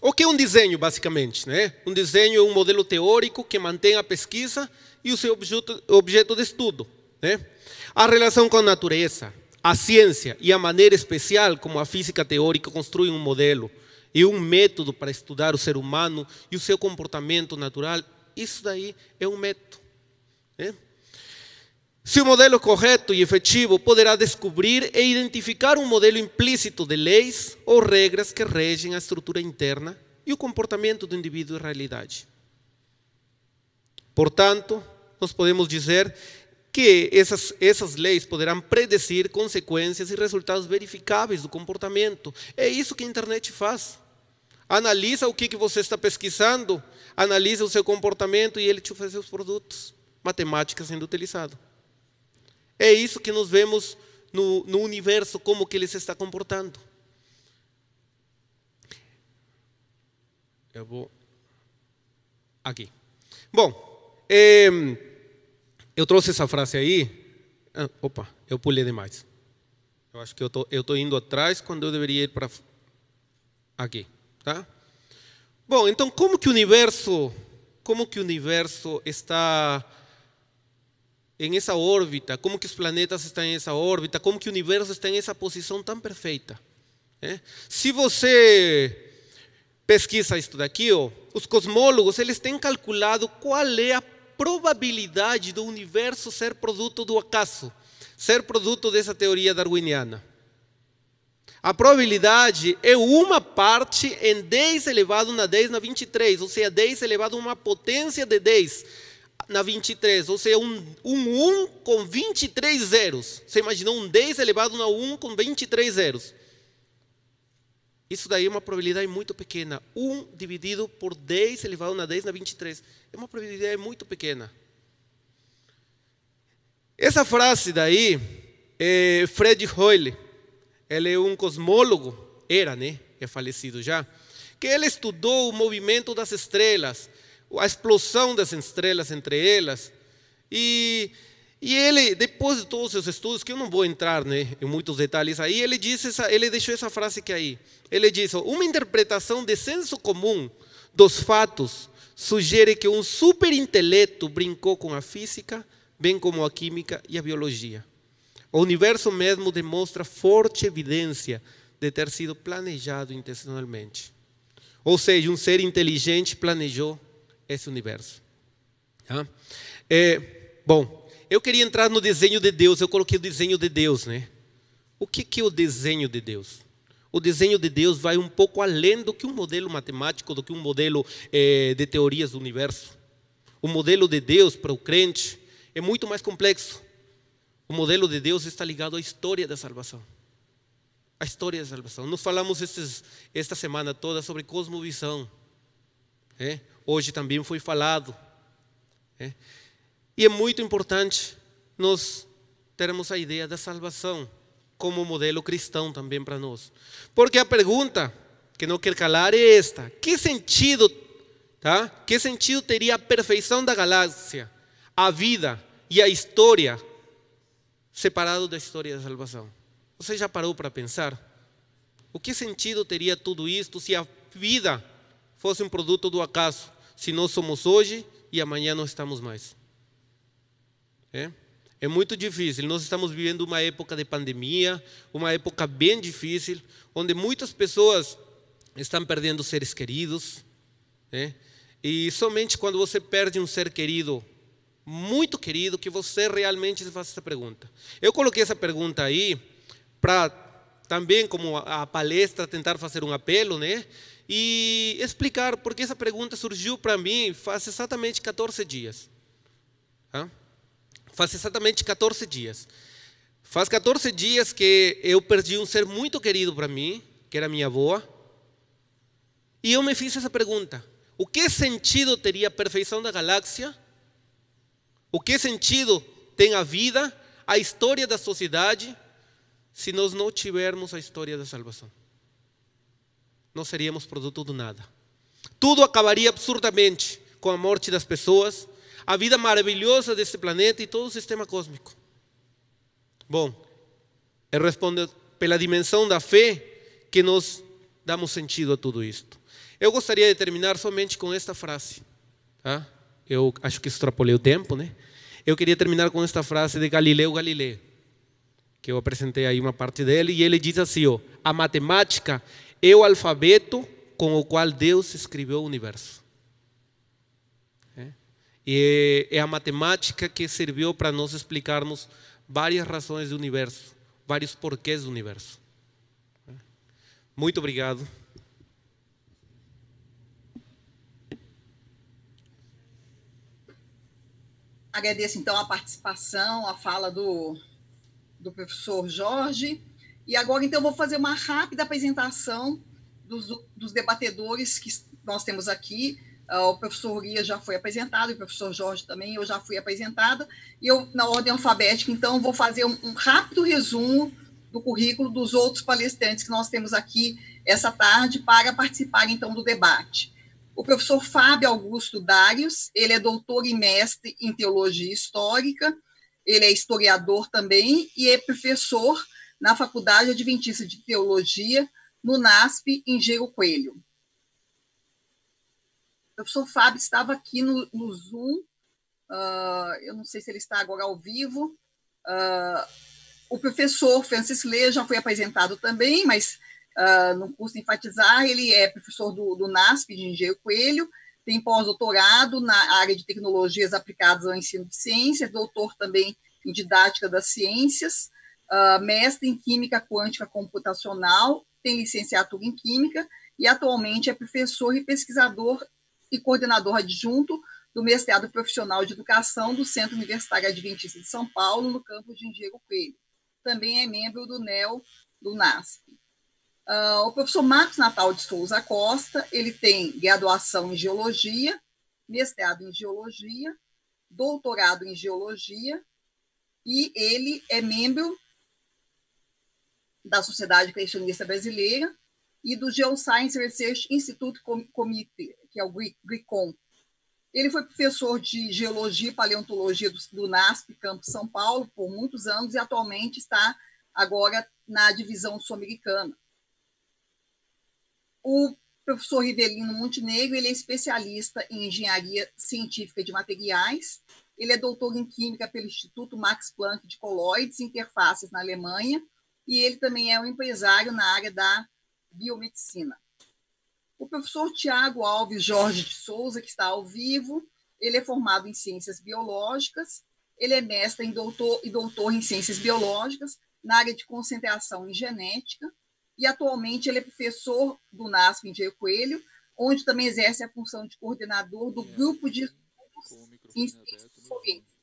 o que é um desenho, basicamente? Né? Um desenho é um modelo teórico que mantém a pesquisa e o seu objeto, objeto de estudo. Né? A relação com a natureza, a ciência e a maneira especial como a física teórica construi um modelo e um método para estudar o ser humano e o seu comportamento natural, isso daí é um método. Né? Se o modelo correto e efetivo poderá descobrir e identificar um modelo implícito de leis ou regras que regem a estrutura interna e o comportamento do indivíduo em realidade. Portanto, nós podemos dizer que essas, essas leis poderão predecir consequências e resultados verificáveis do comportamento. É isso que a internet faz. Analisa o que, que você está pesquisando, analisa o seu comportamento e ele te oferece os produtos. Matemática sendo utilizada. É isso que nós vemos no, no universo, como que ele se está comportando. Eu vou aqui. Bom, eu trouxe essa frase aí. Ah, opa, eu pulei demais. Eu acho que eu tô, estou indo atrás quando eu deveria ir para aqui, tá? Bom, então como que o universo, como que o universo está em essa órbita, como que os planetas estão em essa órbita, como que o universo está em essa posição tão perfeita. É? Se você pesquisa isso daqui, os cosmólogos eles têm calculado qual é a probabilidade do universo ser produto do acaso, ser produto dessa teoria darwiniana. A probabilidade é uma parte em 10 elevado na 10 na 23, ou seja, 10 elevado a uma potência de 10 na 23, ou seja, um, um 1 com 23 zeros. Você imaginou um 10 elevado a 1 com 23 zeros. Isso daí é uma probabilidade muito pequena. 1 dividido por 10 elevado a 10 na 23. É uma probabilidade muito pequena. Essa frase daí, é Fred Hoyle, ele é um cosmólogo, era, né? É falecido já. Que ele estudou o movimento das estrelas, a explosão das estrelas entre elas. E, e ele, depois de todos os seus estudos, que eu não vou entrar né, em muitos detalhes aí, ele, disse essa, ele deixou essa frase que aí. Ele disse: uma interpretação de senso comum dos fatos sugere que um superintelecto brincou com a física, bem como a química e a biologia. O universo mesmo demonstra forte evidência de ter sido planejado intencionalmente. Ou seja, um ser inteligente planejou esse universo. É, bom, eu queria entrar no desenho de Deus, eu coloquei o desenho de Deus, né? O que, que é o desenho de Deus? O desenho de Deus vai um pouco além do que um modelo matemático, do que um modelo é, de teorias do universo. O modelo de Deus para o crente é muito mais complexo. O modelo de Deus está ligado à história da salvação. A história da salvação. Nós falamos esta semana toda sobre cosmovisão. É? Hoje também foi falado. É? E é muito importante nós termos a ideia da salvação como modelo cristão também para nós. Porque a pergunta que não quer calar é esta: que sentido, tá? Que sentido teria a perfeição da galáxia, a vida e a história separado da história da salvação? Você já parou para pensar? O que sentido teria tudo isto se a vida fosse um produto do acaso? Se nós somos hoje e amanhã não estamos mais. É? É muito difícil. Nós estamos vivendo uma época de pandemia, uma época bem difícil, onde muitas pessoas estão perdendo seres queridos. Né? E somente quando você perde um ser querido, muito querido, que você realmente se faz essa pergunta. Eu coloquei essa pergunta aí para também, como a palestra, tentar fazer um apelo, né? E explicar porque essa pergunta surgiu para mim faz exatamente 14 dias. Faz exatamente 14 dias. Faz 14 dias que eu perdi um ser muito querido para mim, que era minha avó. E eu me fiz essa pergunta: o que sentido teria a perfeição da galáxia? O que sentido tem a vida, a história da sociedade, se nós não tivermos a história da salvação? Não seríamos produto do nada. Tudo acabaria absurdamente com a morte das pessoas, a vida maravilhosa desse planeta e todo o sistema cósmico. Bom, é responder pela dimensão da fé que nós damos sentido a tudo isto. Eu gostaria de terminar somente com esta frase. Tá? Eu acho que extrapolei o tempo, né? Eu queria terminar com esta frase de Galileu Galilei, que eu apresentei aí uma parte dele, e ele diz assim: ó, a matemática é o alfabeto com o qual Deus escreveu o universo. E é a matemática que serviu para nós explicarmos várias razões do universo, vários porquês do universo. Muito obrigado. Agradeço então a participação, a fala do, do professor Jorge. E agora, então, vou fazer uma rápida apresentação dos, dos debatedores que nós temos aqui. Ah, o professor Guia já foi apresentado, o professor Jorge também, eu já fui apresentada, e eu, na ordem alfabética, então, vou fazer um, um rápido resumo do currículo dos outros palestrantes que nós temos aqui essa tarde para participar, então, do debate. O professor Fábio Augusto Dários, ele é doutor e mestre em teologia histórica, ele é historiador também e é professor na Faculdade Adventista de Teologia, no NASP, em Gero Coelho. Professor Fábio estava aqui no, no Zoom, uh, eu não sei se ele está agora ao vivo. Uh, o professor Francis Lê já foi apresentado também, mas uh, não custa enfatizar, ele é professor do, do NASP, de Engenheiro Coelho, tem pós-doutorado na área de tecnologias aplicadas ao ensino de ciências, doutor também em didática das ciências, uh, mestre em química quântica computacional, tem licenciatura em química e atualmente é professor e pesquisador e coordenador adjunto do mestrado profissional de educação do Centro Universitário Adventista de São Paulo, no campus de Engenheiro Coelho. Também é membro do NEL do NASP. Uh, o professor Marcos Natal de Souza Costa, ele tem graduação em Geologia, mestrado em Geologia, doutorado em Geologia, e ele é membro da Sociedade Cristianista Brasileira e do Geoscience Research Institute Committee, que é o GRICOM. Ele foi professor de Geologia e Paleontologia do, do NASP, Campo São Paulo, por muitos anos e atualmente está agora na divisão sul-americana. O professor Rivelino Montenegro ele é especialista em engenharia científica de materiais. Ele é doutor em química pelo Instituto Max Planck de Colloides e Interfaces na Alemanha. E ele também é um empresário na área da biomedicina. O professor Tiago Alves Jorge de Souza, que está ao vivo, ele é formado em ciências biológicas, ele é mestre em doutor, e doutor em ciências biológicas, na área de concentração em genética, e atualmente ele é professor do NASP em Diego Coelho, onde também exerce a função de coordenador do grupo de estudos em ciências forenses.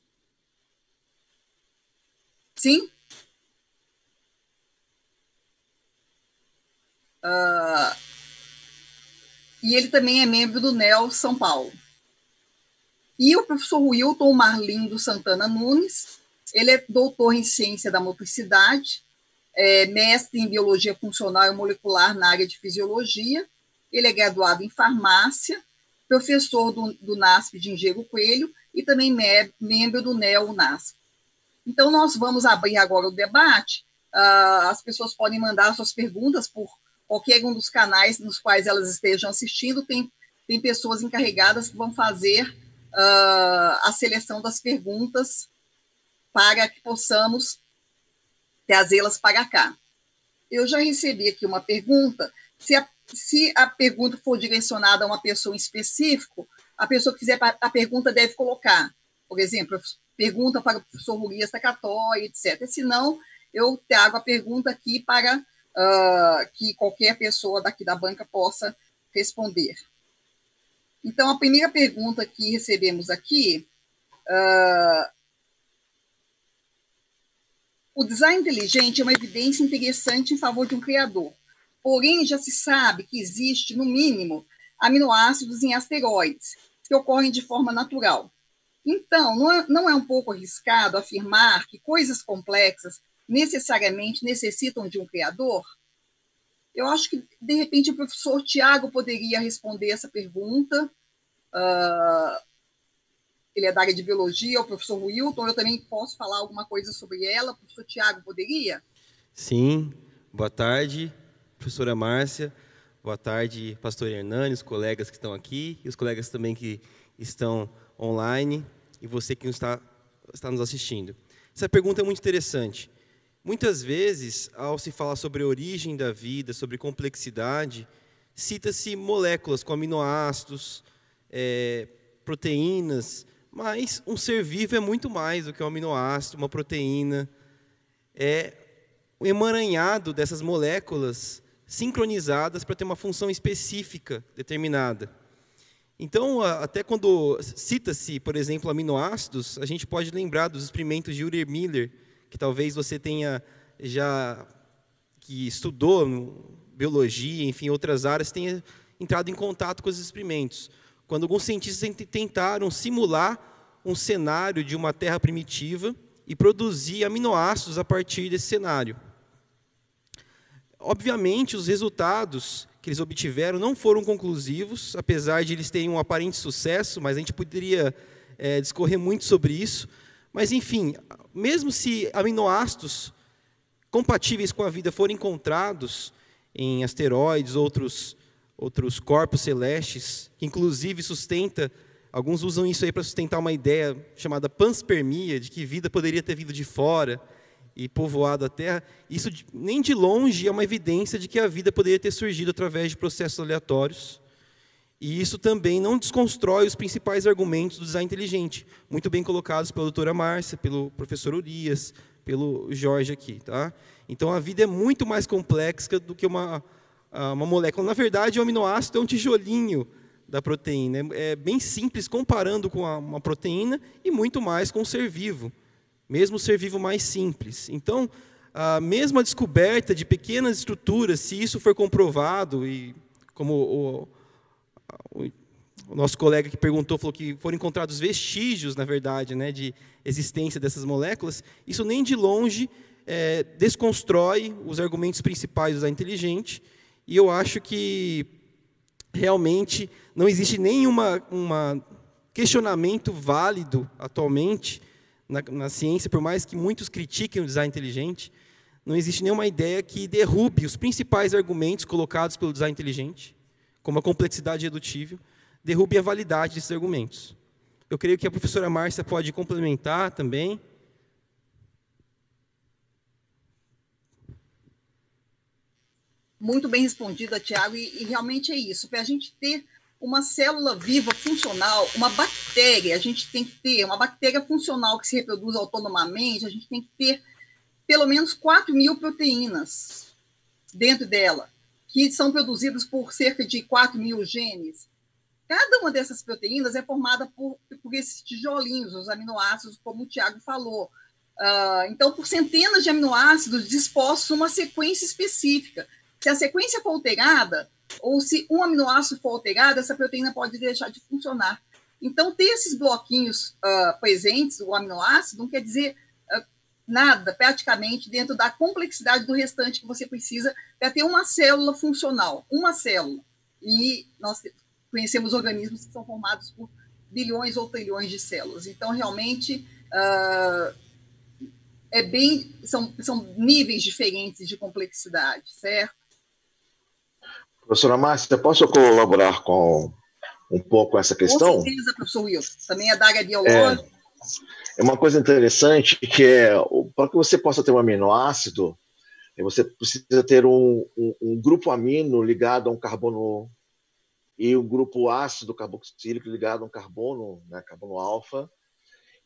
Sim? Uh, e ele também é membro do NEL São Paulo. E o professor Wilton Marlindo Santana Nunes, ele é doutor em ciência da motricidade, é mestre em biologia funcional e molecular na área de fisiologia, ele é graduado em farmácia, professor do, do NASP de Engenheiro Coelho e também me, membro do NEO-NASP. Então, nós vamos abrir agora o debate. Uh, as pessoas podem mandar suas perguntas por qualquer um dos canais nos quais elas estejam assistindo, tem, tem pessoas encarregadas que vão fazer uh, a seleção das perguntas para que possamos trazê-las para cá. Eu já recebi aqui uma pergunta. Se a, se a pergunta for direcionada a uma pessoa em específico, a pessoa que fizer a pergunta deve colocar, por exemplo, pergunta para o professor Ruias Tacatói, etc. Se não, eu trago a pergunta aqui para uh, que qualquer pessoa daqui da banca possa responder. Então, a primeira pergunta que recebemos aqui, uh, o design inteligente é uma evidência interessante em favor de um criador. Porém, já se sabe que existe, no mínimo, aminoácidos em asteroides, que ocorrem de forma natural. Então, não é, não é um pouco arriscado afirmar que coisas complexas necessariamente necessitam de um criador? Eu acho que, de repente, o professor Tiago poderia responder essa pergunta. Uh, ele é da área de biologia, o professor Wilton, eu também posso falar alguma coisa sobre ela. O professor Tiago poderia? Sim. Boa tarde, professora Márcia. Boa tarde, pastor Hernani, os colegas que estão aqui e os colegas também que estão online e você que está, está nos assistindo. Essa pergunta é muito interessante. Muitas vezes, ao se falar sobre a origem da vida, sobre complexidade, cita-se moléculas com aminoácidos, é, proteínas, mas um ser vivo é muito mais do que um aminoácido, uma proteína. É o emaranhado dessas moléculas sincronizadas para ter uma função específica determinada. Então, até quando cita-se, por exemplo, aminoácidos, a gente pode lembrar dos experimentos de Uri Miller, que talvez você tenha já que estudou biologia, enfim, outras áreas, tenha entrado em contato com esses experimentos. Quando alguns cientistas tentaram simular um cenário de uma Terra primitiva e produzir aminoácidos a partir desse cenário. Obviamente, os resultados que eles obtiveram não foram conclusivos, apesar de eles terem um aparente sucesso, mas a gente poderia é, discorrer muito sobre isso. Mas, enfim, mesmo se aminoácidos compatíveis com a vida forem encontrados em asteroides, outros, outros corpos celestes, que inclusive sustenta, alguns usam isso aí para sustentar uma ideia chamada panspermia, de que vida poderia ter vindo de fora e povoado a Terra, isso nem de longe é uma evidência de que a vida poderia ter surgido através de processos aleatórios. E isso também não desconstrói os principais argumentos do design inteligente, muito bem colocados pela doutora Márcia, pelo professor Urias, pelo Jorge aqui. Tá? Então, a vida é muito mais complexa do que uma, uma molécula. Na verdade, o aminoácido é um tijolinho da proteína. É bem simples comparando com uma proteína e muito mais com o ser vivo, mesmo o ser vivo mais simples. Então, a mesma descoberta de pequenas estruturas, se isso for comprovado, e como o o nosso colega que perguntou falou que foram encontrados vestígios, na verdade, né, de existência dessas moléculas. Isso nem de longe é, desconstrói os argumentos principais do design inteligente, e eu acho que realmente não existe nenhum questionamento válido atualmente na, na ciência, por mais que muitos critiquem o design inteligente, não existe nenhuma ideia que derrube os principais argumentos colocados pelo design inteligente, como a complexidade redutível, derrube a validade desses argumentos. Eu creio que a professora Márcia pode complementar também. Muito bem respondida, Tiago, e, e realmente é isso. Para a gente ter uma célula viva funcional, uma bactéria, a gente tem que ter uma bactéria funcional que se reproduz autonomamente, a gente tem que ter pelo menos 4 mil proteínas dentro dela, que são produzidas por cerca de 4 mil genes. Cada uma dessas proteínas é formada por, por esses tijolinhos, os aminoácidos, como o Tiago falou. Uh, então, por centenas de aminoácidos dispostos numa sequência específica. Se a sequência for alterada, ou se um aminoácido for alterado, essa proteína pode deixar de funcionar. Então, ter esses bloquinhos uh, presentes, o aminoácido, não quer dizer nada, praticamente, dentro da complexidade do restante que você precisa para ter uma célula funcional, uma célula. E nós conhecemos organismos que são formados por bilhões ou trilhões de células. Então, realmente, uh, é bem, são, são níveis diferentes de complexidade, certo? Professora Márcia, posso colaborar com um pouco essa questão? Com certeza, professor Wilson. Também é da área biológica. É, é uma coisa interessante que é, para que você possa ter um aminoácido, você precisa ter um, um, um grupo amino ligado a um carbono e o grupo ácido carboxílico ligado a um carbono, né, carbono alfa.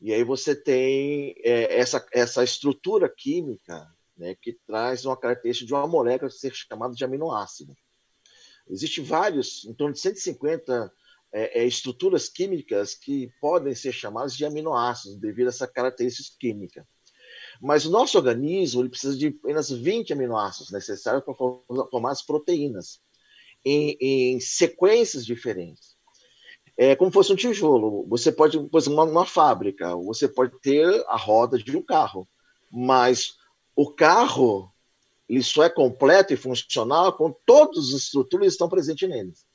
E aí você tem é, essa, essa estrutura química né, que traz uma característica de uma molécula ser chamada de aminoácido. Existem vários, em torno de 150 é, é, estruturas químicas que podem ser chamadas de aminoácidos devido a essa característica química. Mas o nosso organismo ele precisa de apenas 20 aminoácidos necessários para formar as proteínas em, em sequências diferentes. É como se fosse um tijolo. Você pode, por exemplo, uma fábrica, você pode ter a roda de um carro, mas o carro ele só é completo e funcional quando todas as estruturas estão presentes neles.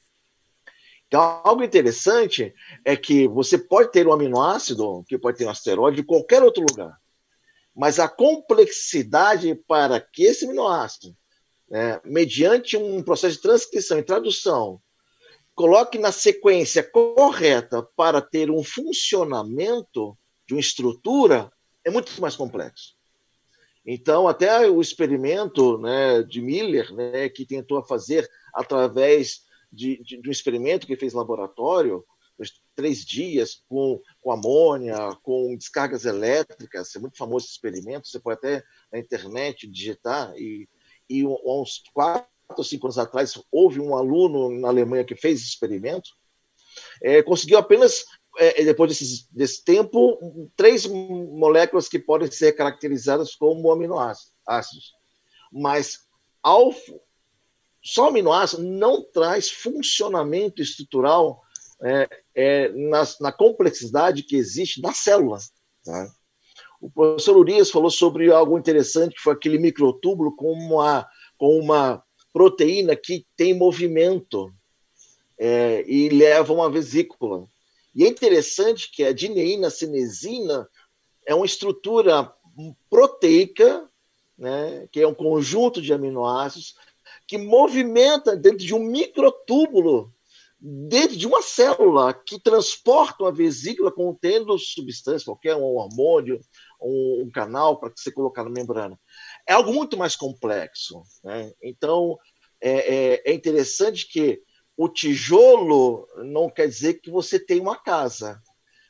Então, algo interessante é que você pode ter um aminoácido, que pode ter um asteroide, de qualquer outro lugar. Mas a complexidade para que esse aminoácido né, mediante um processo de transcrição e tradução, coloque na sequência correta para ter um funcionamento de uma estrutura, é muito mais complexo. Então, até o experimento né, de Miller, né, que tentou fazer através de, de, de um experimento que fez laboratório, três dias com, com amônia, com descargas elétricas, é muito famoso esse experimento, você pode até na internet digitar. E e uns quatro ou cinco anos atrás houve um aluno na Alemanha que fez esse experimento, é, conseguiu apenas, é, depois desse, desse tempo, três moléculas que podem ser caracterizadas como aminoácidos. Mas ao, só aminoácido não traz funcionamento estrutural é, é, na, na, complexidade que existe na célula. Tá? O professor Urias falou sobre algo interessante, que foi aquele microtúbulo com uma, com uma proteína que tem movimento é, e leva uma vesícula. E é interessante que a dineína cinesina é uma estrutura proteica, né, que é um conjunto de aminoácidos, que movimenta dentro de um microtúbulo, dentro de uma célula, que transporta uma vesícula contendo substância, qualquer um hormônio, um, um canal para você colocar na membrana. É algo muito mais complexo. Né? Então, é, é, é interessante que o tijolo não quer dizer que você tem uma casa,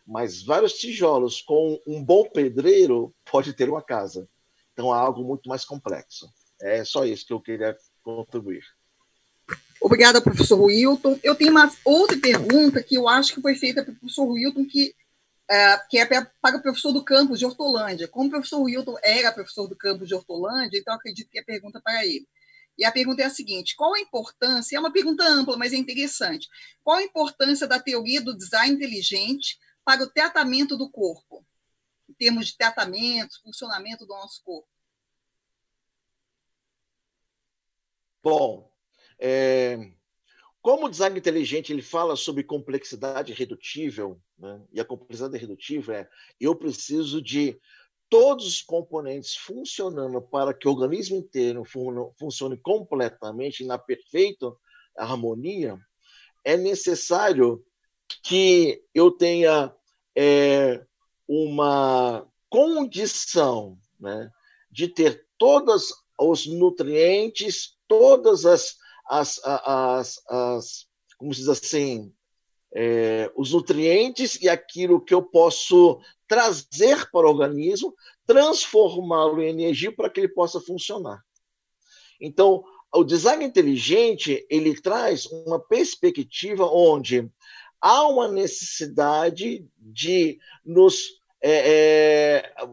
mas vários tijolos com um bom pedreiro pode ter uma casa. Então, é algo muito mais complexo. É só isso que eu queria contribuir. Obrigada, professor Wilton. Eu tenho uma outra pergunta que eu acho que foi feita pelo professor Wilton, que é, que é para o professor do campus de Hortolândia. Como o professor Wilton era professor do campus de Hortolândia, então acredito que a pergunta é para ele. E a pergunta é a seguinte: qual a importância? É uma pergunta ampla, mas é interessante. Qual a importância da teoria do design inteligente para o tratamento do corpo, em termos de tratamento, funcionamento do nosso corpo? Bom, é, como o design inteligente ele fala sobre complexidade redutível, né? e a complexidade redutível é eu preciso de todos os componentes funcionando para que o organismo inteiro fun funcione completamente na perfeita harmonia, é necessário que eu tenha é, uma condição né, de ter todos os nutrientes, todas as, as, as, as como se diz assim, é, os nutrientes e aquilo que eu posso trazer para o organismo, transformá-lo em energia para que ele possa funcionar. Então, o design inteligente ele traz uma perspectiva onde há uma necessidade de nos, é, é,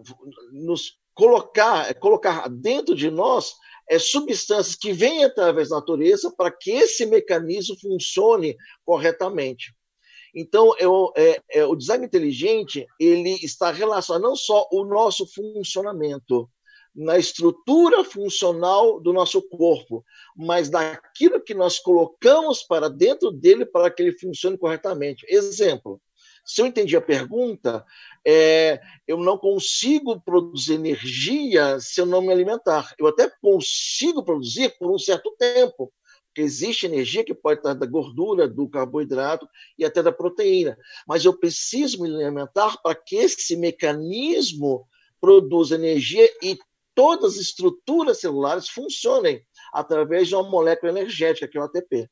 nos colocar, colocar dentro de nós é, substâncias que vêm através da natureza para que esse mecanismo funcione corretamente. Então, eu, é, é, o design inteligente ele está relacionado não só o nosso funcionamento, na estrutura funcional do nosso corpo, mas daquilo que nós colocamos para dentro dele para que ele funcione corretamente. Exemplo, se eu entendi a pergunta, é, eu não consigo produzir energia se eu não me alimentar. Eu até consigo produzir por um certo tempo, porque existe energia que pode estar da gordura, do carboidrato e até da proteína. Mas eu preciso me alimentar para que esse mecanismo produza energia e todas as estruturas celulares funcionem através de uma molécula energética, que é o ATP.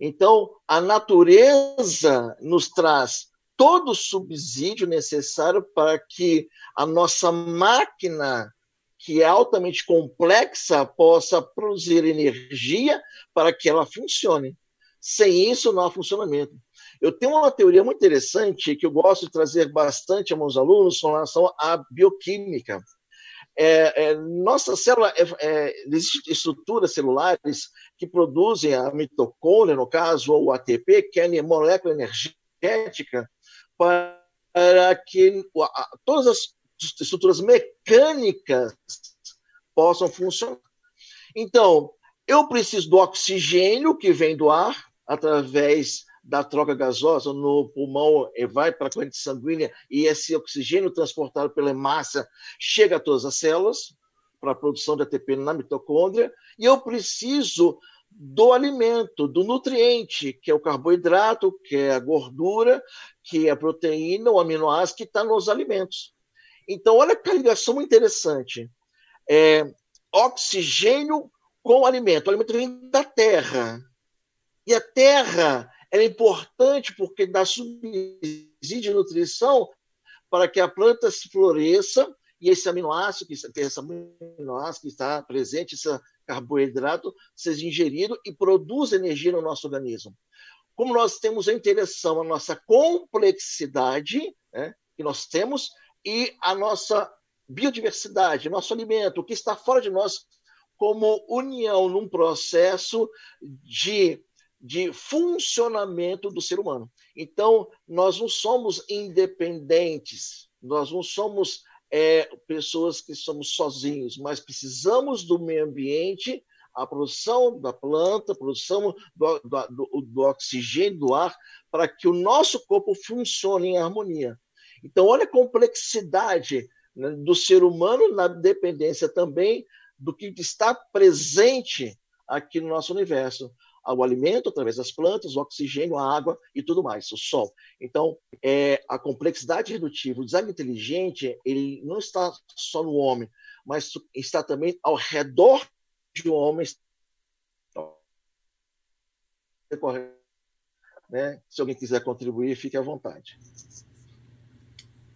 Então, a natureza nos traz todo o subsídio necessário para que a nossa máquina, que é altamente complexa, possa produzir energia para que ela funcione. Sem isso, não há funcionamento. Eu tenho uma teoria muito interessante que eu gosto de trazer bastante aos meus alunos com relação à bioquímica. É, é, nossa célula, é, é, existem estruturas celulares que produzem a mitocôndria, no caso, ou o ATP, que é a molécula energética, para que todas as estruturas mecânicas possam funcionar. Então, eu preciso do oxigênio que vem do ar através da troca gasosa no pulmão e vai para a corrente sanguínea e esse oxigênio transportado pela hemácia chega a todas as células para a produção de ATP na mitocôndria e eu preciso do alimento, do nutriente, que é o carboidrato, que é a gordura, que é a proteína, o aminoácido que está nos alimentos. Então, olha que ligação interessante. É, oxigênio com alimento. O alimento vem da terra. E a terra é importante porque dá subsídio de nutrição para que a planta se floresça e esse aminoácido, que, esse aminoácido que está presente, esse carboidrato, seja ingerido e produza energia no nosso organismo. Como nós temos a interação, a nossa complexidade né, que nós temos e a nossa biodiversidade, nosso alimento, o que está fora de nós como união num processo de, de funcionamento do ser humano. Então, nós não somos independentes, nós não somos é, pessoas que somos sozinhos, mas precisamos do meio ambiente, a produção da planta, a produção do, do, do oxigênio, do ar, para que o nosso corpo funcione em harmonia. Então, olha a complexidade né, do ser humano na dependência também do que está presente aqui no nosso universo ao alimento através das plantas, o oxigênio, a água e tudo mais, o sol. Então, é, a complexidade redutiva, o design inteligente, ele não está só no homem, mas está também ao redor de homens. Né? Se alguém quiser contribuir, fique à vontade.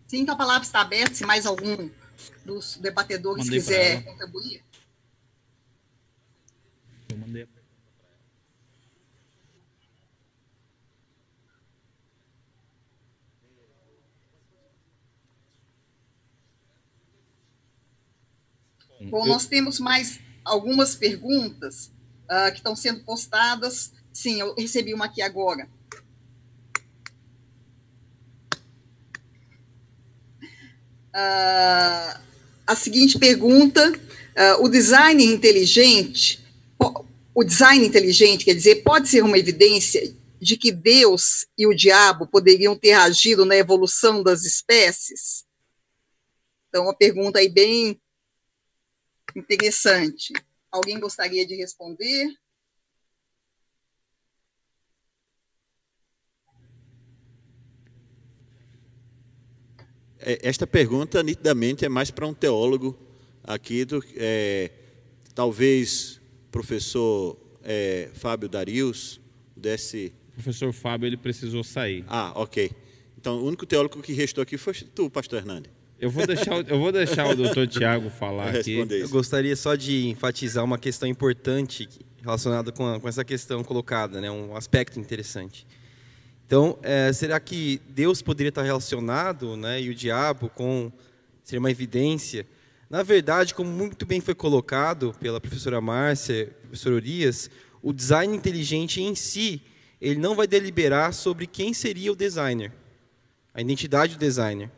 Sim, então a palavra está aberta. Se mais algum dos debatedores mandei quiser contribuir. Eu mandei Bom, nós temos mais algumas perguntas uh, que estão sendo postadas. Sim, eu recebi uma aqui agora. Uh, a seguinte pergunta: uh, o design inteligente o design inteligente, quer dizer, pode ser uma evidência de que Deus e o diabo poderiam ter agido na evolução das espécies? Então, uma pergunta aí bem interessante. Alguém gostaria de responder? É, esta pergunta, nitidamente, é mais para um teólogo aqui, do, é, talvez professor é, Fábio Darius desse... O professor Fábio, ele precisou sair. Ah, ok. Então, o único teólogo que restou aqui foi tu, pastor Hernandes. Eu vou deixar, eu vou deixar o doutor Tiago falar aqui. Eu gostaria só de enfatizar uma questão importante relacionada com, a, com essa questão colocada, né? um aspecto interessante. Então, é, será que Deus poderia estar relacionado, né, e o diabo com seria uma evidência? Na verdade, como muito bem foi colocado pela professora Márcia, professor Urias, o design inteligente em si, ele não vai deliberar sobre quem seria o designer, a identidade do designer.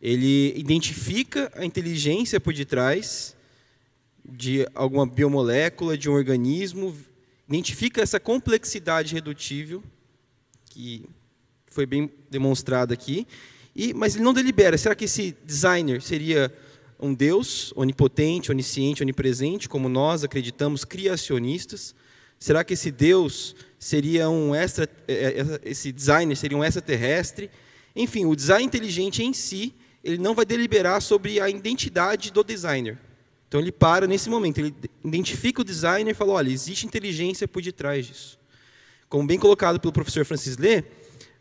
Ele identifica a inteligência por detrás de alguma biomolécula, de um organismo, identifica essa complexidade redutível, que foi bem demonstrada aqui, e, mas ele não delibera. Será que esse designer seria um Deus onipotente, onisciente, onipresente, como nós acreditamos, criacionistas? Será que esse Deus seria um extra, é, é, esse designer seria um extraterrestre? Enfim, o design inteligente em si ele não vai deliberar sobre a identidade do designer. Então ele para nesse momento, ele identifica o designer e fala: olha, existe inteligência por detrás disso. Como bem colocado pelo professor Francis Lê,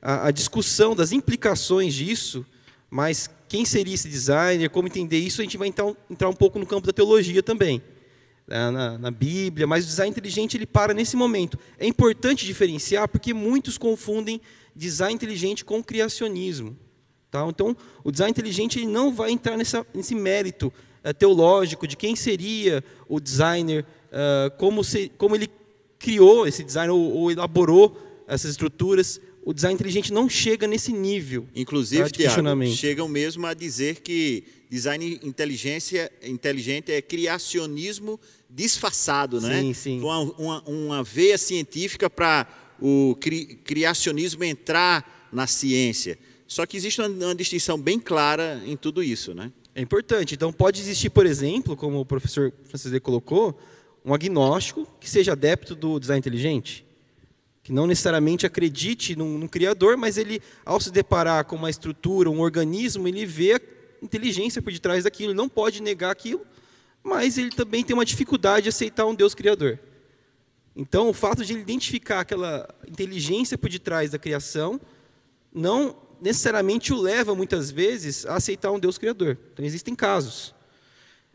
a, a discussão das implicações disso, mas quem seria esse designer, como entender isso, a gente vai então, entrar um pouco no campo da teologia também, né, na, na Bíblia, mas o design inteligente ele para nesse momento. É importante diferenciar porque muitos confundem design inteligente com criacionismo. Tá? Então, o design inteligente não vai entrar nessa, nesse mérito uh, teológico de quem seria o designer, uh, como, se, como ele criou esse design ou, ou, elaborou essas estruturas. O design inteligente não chega nesse nível. Inclusive, tá, Tiago, chegam mesmo a dizer que design inteligência, inteligente é criacionismo disfarçado, né? Sim, sim. Uma, uma, uma veia científica para o cri, criacionismo entrar na ciência. Só que existe uma, uma distinção bem clara em tudo isso, né? É importante. Então, pode existir, por exemplo, como o professor Francisco colocou, um agnóstico que seja adepto do design inteligente, que não necessariamente acredite num, num, criador, mas ele, ao se deparar com uma estrutura, um organismo, ele vê a inteligência por detrás daquilo, ele não pode negar aquilo, mas ele também tem uma dificuldade de aceitar um Deus criador. Então, o fato de ele identificar aquela inteligência por detrás da criação não necessariamente o leva, muitas vezes, a aceitar um Deus criador. Então, existem casos.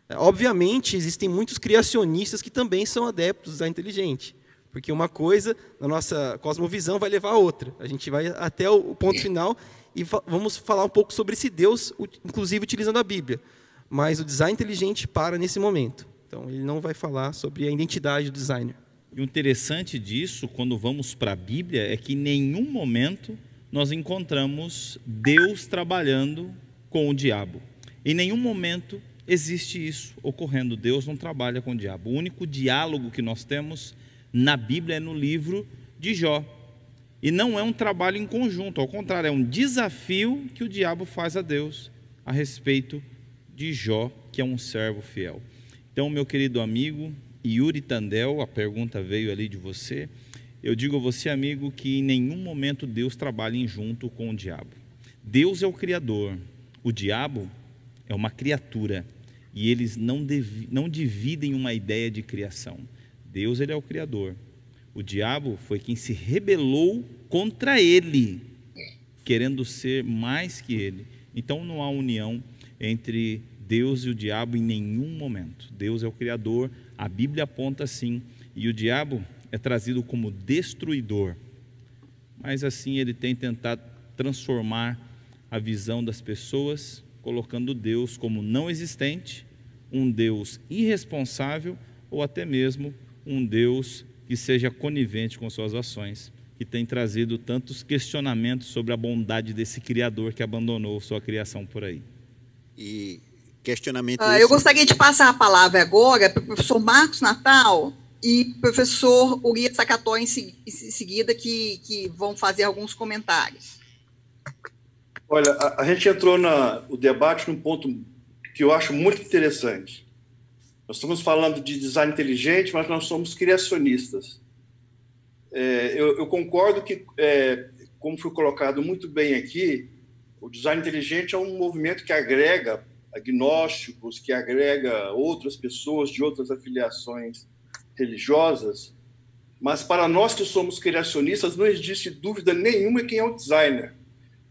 É, obviamente, existem muitos criacionistas que também são adeptos da inteligente. Porque uma coisa, na nossa cosmovisão, vai levar a outra. A gente vai até o ponto final e vamos falar um pouco sobre esse Deus, inclusive utilizando a Bíblia. Mas o design inteligente para nesse momento. Então, ele não vai falar sobre a identidade do designer. E o interessante disso, quando vamos para a Bíblia, é que em nenhum momento nós encontramos Deus trabalhando com o diabo. Em nenhum momento existe isso ocorrendo. Deus não trabalha com o diabo. O único diálogo que nós temos na Bíblia é no livro de Jó. E não é um trabalho em conjunto, ao contrário, é um desafio que o diabo faz a Deus a respeito de Jó, que é um servo fiel. Então, meu querido amigo Yuri Tandel, a pergunta veio ali de você. Eu digo a você, amigo, que em nenhum momento Deus trabalha em junto com o diabo. Deus é o Criador, o diabo é uma criatura e eles não, não dividem uma ideia de criação. Deus ele é o Criador. O diabo foi quem se rebelou contra ele, querendo ser mais que ele. Então não há união entre Deus e o diabo em nenhum momento. Deus é o Criador, a Bíblia aponta assim, e o diabo é trazido como destruidor, mas assim ele tem tentado transformar a visão das pessoas, colocando Deus como não existente, um Deus irresponsável ou até mesmo um Deus que seja conivente com suas ações, que tem trazido tantos questionamentos sobre a bondade desse Criador que abandonou sua criação por aí. E questionamento. Ah, eu gostaria de passar a palavra agora para o professor Marcos Natal, e professor Urias Sacató em, seguida, que, que vão fazer alguns comentários. Olha, a, a gente entrou no debate num ponto que eu acho muito interessante. Nós estamos falando de design inteligente, mas nós somos criacionistas. É, eu, eu, concordo que, é, como foi colocado muito bem aqui, o design inteligente é um movimento que agrega agnósticos, que agrega outras pessoas de outras afiliações religiosas, mas para nós que somos criacionistas não existe dúvida nenhuma quem é o designer.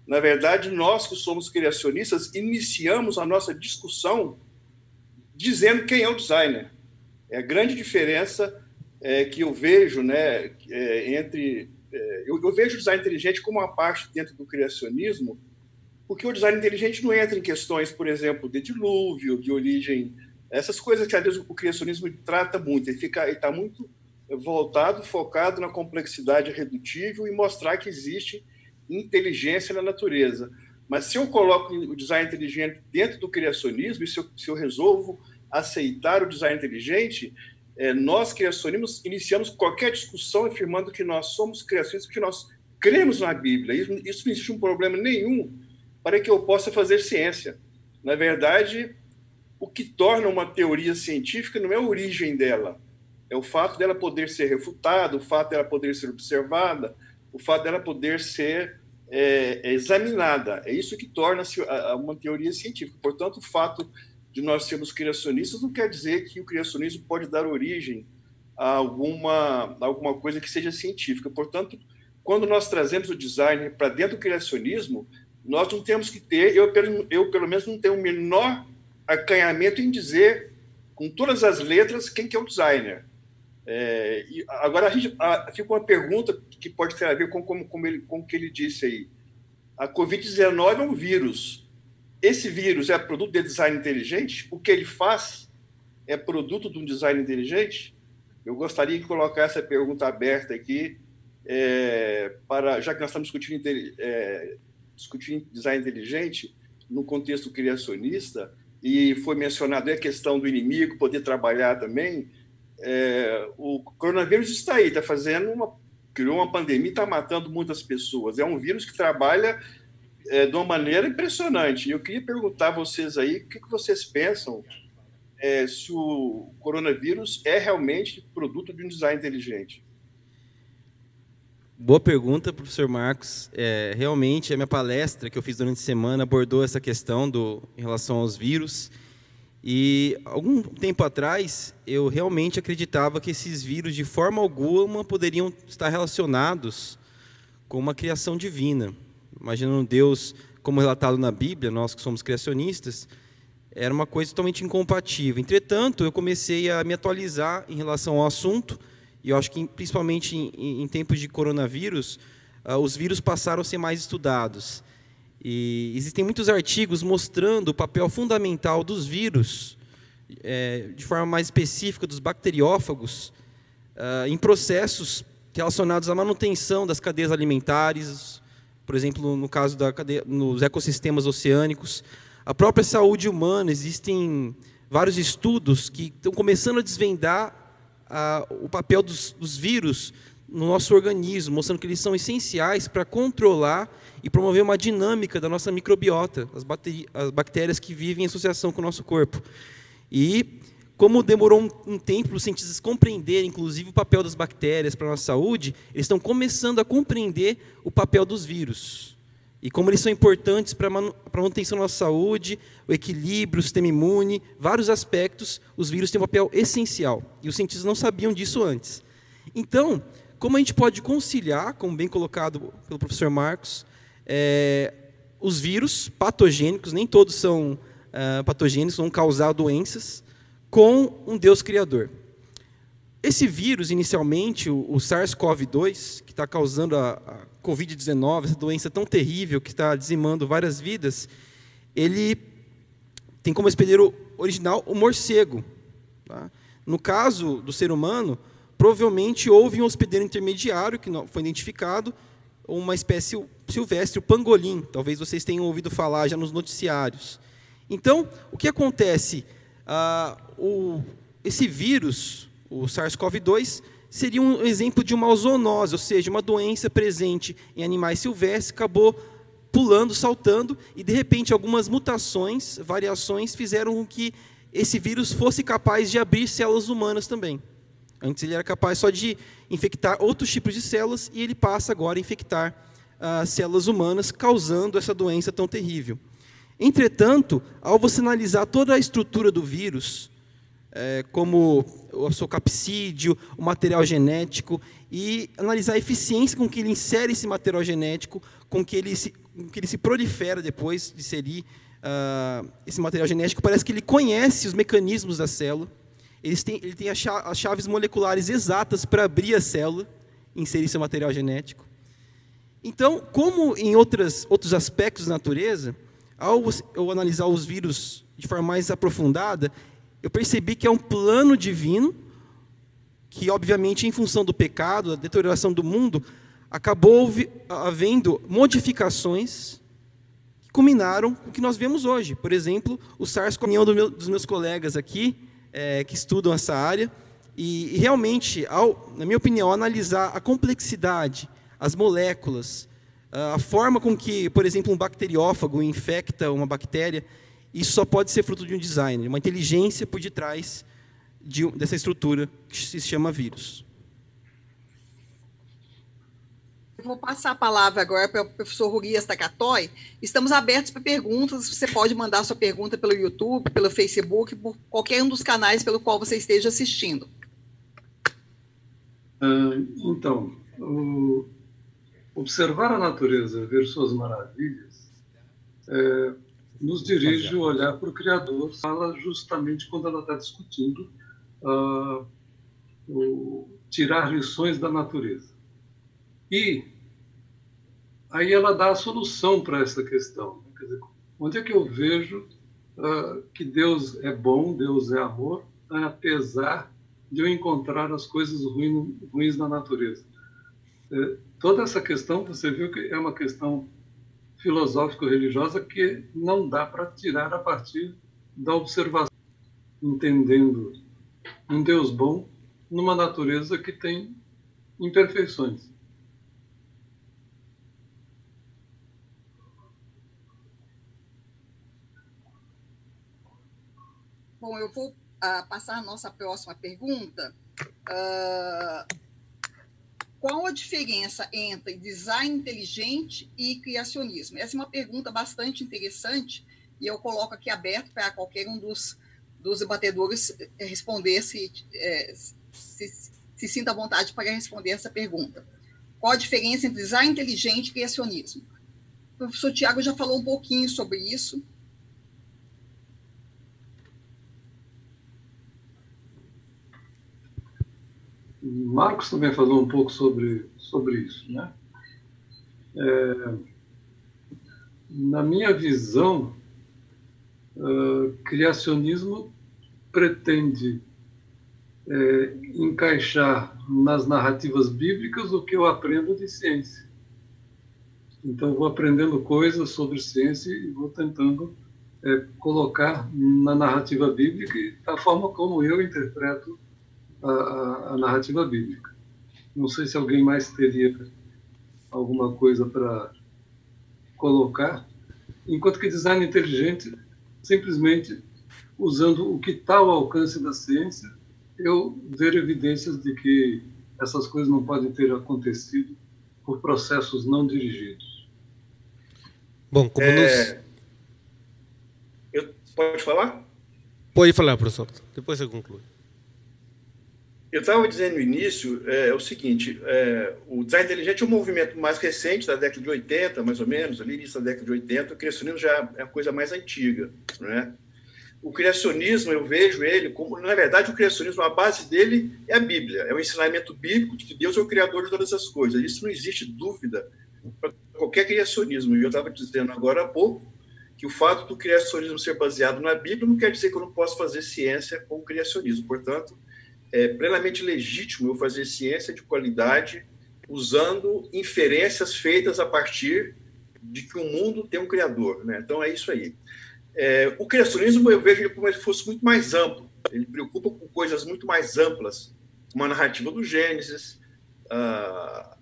Na verdade, nós que somos criacionistas iniciamos a nossa discussão dizendo quem é o designer. É a grande diferença é, que eu vejo, né, é, entre é, eu, eu, vejo o design inteligente como uma parte dentro do criacionismo, porque o design inteligente não entra em questões, por exemplo, de dilúvio, de origem essas coisas que às vezes o criacionismo trata muito, ele está muito voltado, focado na complexidade redutível e mostrar que existe inteligência na natureza. Mas se eu coloco o design inteligente dentro do criacionismo, e se eu, se eu resolvo aceitar o design inteligente, é, nós criacionistas iniciamos qualquer discussão afirmando que nós somos criacionistas, porque nós cremos na Bíblia. Isso, isso não existe um problema nenhum para que eu possa fazer ciência. Na verdade, o que torna uma teoria científica não é a origem dela, é o fato dela poder ser refutada, o fato dela poder ser observada, o fato dela poder ser é, examinada. É isso que torna-se uma teoria científica. Portanto, o fato de nós sermos criacionistas não quer dizer que o criacionismo pode dar origem a alguma, a alguma coisa que seja científica. Portanto, quando nós trazemos o design para dentro do criacionismo, nós não temos que ter, eu, eu pelo menos não tenho o menor acanhamento em dizer com todas as letras quem que é o designer. É, agora, a gente, a, fica uma pergunta que pode ter a ver com, com, com, ele, com o que ele disse aí. A Covid-19 é um vírus. Esse vírus é produto de design inteligente? O que ele faz é produto de um design inteligente? Eu gostaria de colocar essa pergunta aberta aqui, é, para, já que nós estamos discutindo, é, discutindo design inteligente no contexto criacionista, e foi mencionado a questão do inimigo poder trabalhar também. É, o coronavírus está aí, está fazendo uma criou uma pandemia, está matando muitas pessoas. É um vírus que trabalha é, de uma maneira impressionante. Eu queria perguntar a vocês aí o que, que vocês pensam é, se o coronavírus é realmente produto de um design inteligente. Boa pergunta, professor Marcos. É, realmente, a minha palestra que eu fiz durante a semana abordou essa questão do, em relação aos vírus. E, algum tempo atrás, eu realmente acreditava que esses vírus, de forma alguma, poderiam estar relacionados com uma criação divina. Imaginando Deus, como relatado na Bíblia, nós que somos criacionistas, era uma coisa totalmente incompatível. Entretanto, eu comecei a me atualizar em relação ao assunto e eu acho que, principalmente em, em tempos de coronavírus, uh, os vírus passaram a ser mais estudados. E existem muitos artigos mostrando o papel fundamental dos vírus, é, de forma mais específica, dos bacteriófagos, uh, em processos relacionados à manutenção das cadeias alimentares, por exemplo, no caso da cadeia, nos ecossistemas oceânicos, a própria saúde humana, existem vários estudos que estão começando a desvendar o papel dos, dos vírus no nosso organismo, mostrando que eles são essenciais para controlar e promover uma dinâmica da nossa microbiota, as, as, bactérias que vivem em associação com o nosso corpo. E como demorou um, um tempo para os cientistas compreenderem, inclusive, o papel das bactérias para a nossa saúde, eles estão começando a compreender o papel dos vírus. E como eles são importantes para a manutenção da nossa saúde, o equilíbrio, o sistema imune, vários aspectos, os vírus têm um papel essencial. E os cientistas não sabiam disso antes. Então, como a gente pode conciliar, como bem colocado pelo professor Marcos, é, os vírus patogênicos, nem todos são uh, patogênicos, vão causar doenças, com um Deus Criador. Esse vírus, inicialmente, o, o SARS-CoV-2, que está causando a, a Covid-19, essa doença tão terrível que está dizimando várias vidas, ele tem como hospedeiro original o morcego. Tá? No caso do ser humano, provavelmente houve um hospedeiro intermediário que foi identificado, uma espécie silvestre, o pangolim. Talvez vocês tenham ouvido falar já nos noticiários. Então, o que acontece? Ah, o, esse vírus, o SARS-CoV-2, seria um exemplo de uma zoonose, ou seja, uma doença presente em animais silvestres, acabou pulando, saltando, e de repente algumas mutações, variações, fizeram com que esse vírus fosse capaz de abrir células humanas também. Antes ele era capaz só de infectar outros tipos de células, e ele passa agora a infectar ah, células humanas, causando essa doença tão terrível. Entretanto, ao você analisar toda a estrutura do vírus, é, como o seu capsídeo, o material genético, e analisar a eficiência com que ele insere esse material genético, com que ele se, que ele se prolifera depois de inserir uh, esse material genético. Parece que ele conhece os mecanismos da célula, ele tem, as chaves moleculares exatas para abrir a célula, inserir seu material genético. Então, como em outras, outros aspectos da natureza, ao eu analisar os vírus de forma mais aprofundada, eu percebi que é um plano divino que, obviamente, em função do pecado, da deterioração do mundo, acabou havendo modificações que culminaram com o que nós vemos hoje. Por exemplo, o SARS-CoV do meu, dos meus colegas aqui, é, que estudam essa área, e, realmente, ao, na minha opinião, analisar a complexidade, as moléculas, a forma com que, por exemplo, um bacteriófago infecta uma bactéria, isso só pode ser fruto de um design, uma inteligência por detrás de, dessa estrutura que se chama vírus. Eu vou passar a palavra agora para o professor Rurias Takatoy. Estamos abertos para perguntas. Você pode mandar sua pergunta pelo YouTube, pelo Facebook, por qualquer um dos canais pelo qual você esteja assistindo. Uh, então, observar a natureza, ver suas maravilhas, é, nos dirige o olhar para o Criador, fala justamente quando ela está discutindo uh, o, tirar lições da natureza. E aí ela dá a solução para essa questão. Quer dizer, onde é que eu vejo uh, que Deus é bom, Deus é amor, apesar de eu encontrar as coisas ruins, ruins na natureza? É, toda essa questão, você viu que é uma questão filosófico-religiosa que não dá para tirar a partir da observação, entendendo um Deus bom numa natureza que tem imperfeições. Bom, eu vou uh, passar a nossa próxima pergunta. Uh, qual a diferença entre design inteligente e criacionismo? Essa é uma pergunta bastante interessante e eu coloco aqui aberto para qualquer um dos, dos debatedores responder se, é, se, se sinta à vontade para responder essa pergunta. Qual a diferença entre design inteligente e criacionismo? O professor Tiago já falou um pouquinho sobre isso, Marcos também falou um pouco sobre, sobre isso. Né? É, na minha visão, uh, criacionismo pretende é, encaixar nas narrativas bíblicas o que eu aprendo de ciência. Então, vou aprendendo coisas sobre ciência e vou tentando é, colocar na narrativa bíblica da forma como eu interpreto a, a, narrativa bíblica. Não sei se alguém mais teria alguma coisa para colocar, enquanto que design inteligente, simplesmente usando o que está ao alcance da ciência, eu ver evidências de que essas coisas não podem ter acontecido por processos não dirigidos. Bom, como é... nos... Eu... Pode falar? Pode falar, professor. Depois você conclui. Eu estava dizendo no início é, é o seguinte: é, o design inteligente é um movimento mais recente, da década de 80, mais ou menos, ali início da década de 80. O criacionismo já é a coisa mais antiga. Né? O criacionismo, eu vejo ele como, na verdade, o criacionismo, a base dele é a Bíblia, é o ensinamento bíblico de que Deus é o criador de todas as coisas. Isso não existe dúvida para qualquer criacionismo. E eu estava dizendo agora há pouco que o fato do criacionismo ser baseado na Bíblia não quer dizer que eu não posso fazer ciência com o criacionismo. Portanto, é plenamente legítimo eu fazer ciência de qualidade usando inferências feitas a partir de que o mundo tem um criador. Né? Então, é isso aí. É, o criacionismo, eu vejo ele como se fosse muito mais amplo. Ele preocupa com coisas muito mais amplas uma narrativa do Gênesis, uh,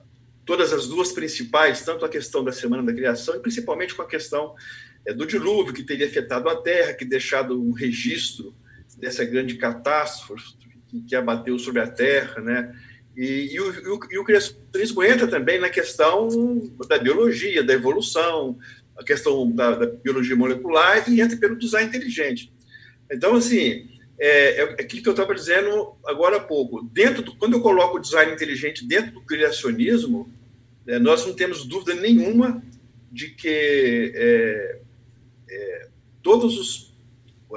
todas as duas principais, tanto a questão da Semana da Criação e principalmente com a questão é, do dilúvio, que teria afetado a Terra, que deixado um registro dessa grande catástrofe que, que abateu sobre a Terra, né? E, e, o, e, o, criacionismo entra também na questão da biologia, da evolução, a questão da, da biologia molecular e entra pelo design inteligente. Então, assim, é, é aquilo que eu estava dizendo agora há pouco. Dentro do, quando eu coloco o design inteligente dentro do criacionismo, é, nós não temos dúvida nenhuma de que é, é todos os,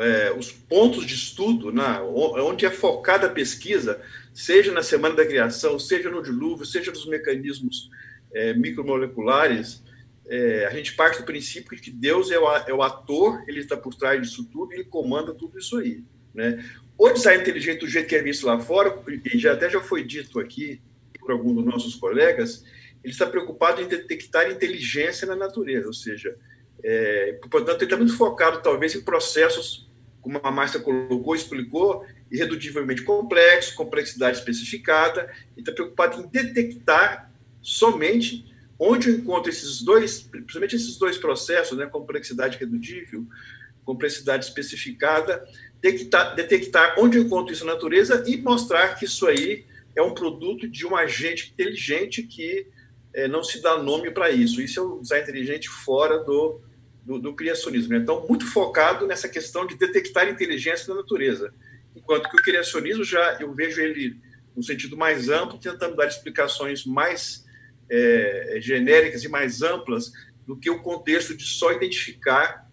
é, os pontos de estudo, né, onde é focada a pesquisa, seja na Semana da Criação, seja no dilúvio, seja nos mecanismos é, micromoleculares, é, a gente parte do princípio que Deus é o, é o ator, ele está por trás disso tudo, ele comanda tudo isso aí. Né? O design inteligente, do jeito que é visto lá fora, e já até já foi dito aqui por algum dos nossos colegas, ele está preocupado em detectar inteligência na natureza, ou seja, é, portanto, ele está muito focado, talvez, em processos, como a Márcia colocou, explicou, irredutivelmente complexo, complexidade especificada, e está preocupado em detectar somente onde eu encontro esses dois, principalmente esses dois processos, né, complexidade redutível, complexidade especificada, detectar, detectar onde eu encontro isso na natureza e mostrar que isso aí é um produto de um agente inteligente que é, não se dá nome para isso. Isso é design inteligente fora do, do, do criacionismo. Então, muito focado nessa questão de detectar inteligência na natureza enquanto que o criacionismo já eu vejo ele no sentido mais amplo, tentando dar explicações mais é, genéricas e mais amplas do que o contexto de só identificar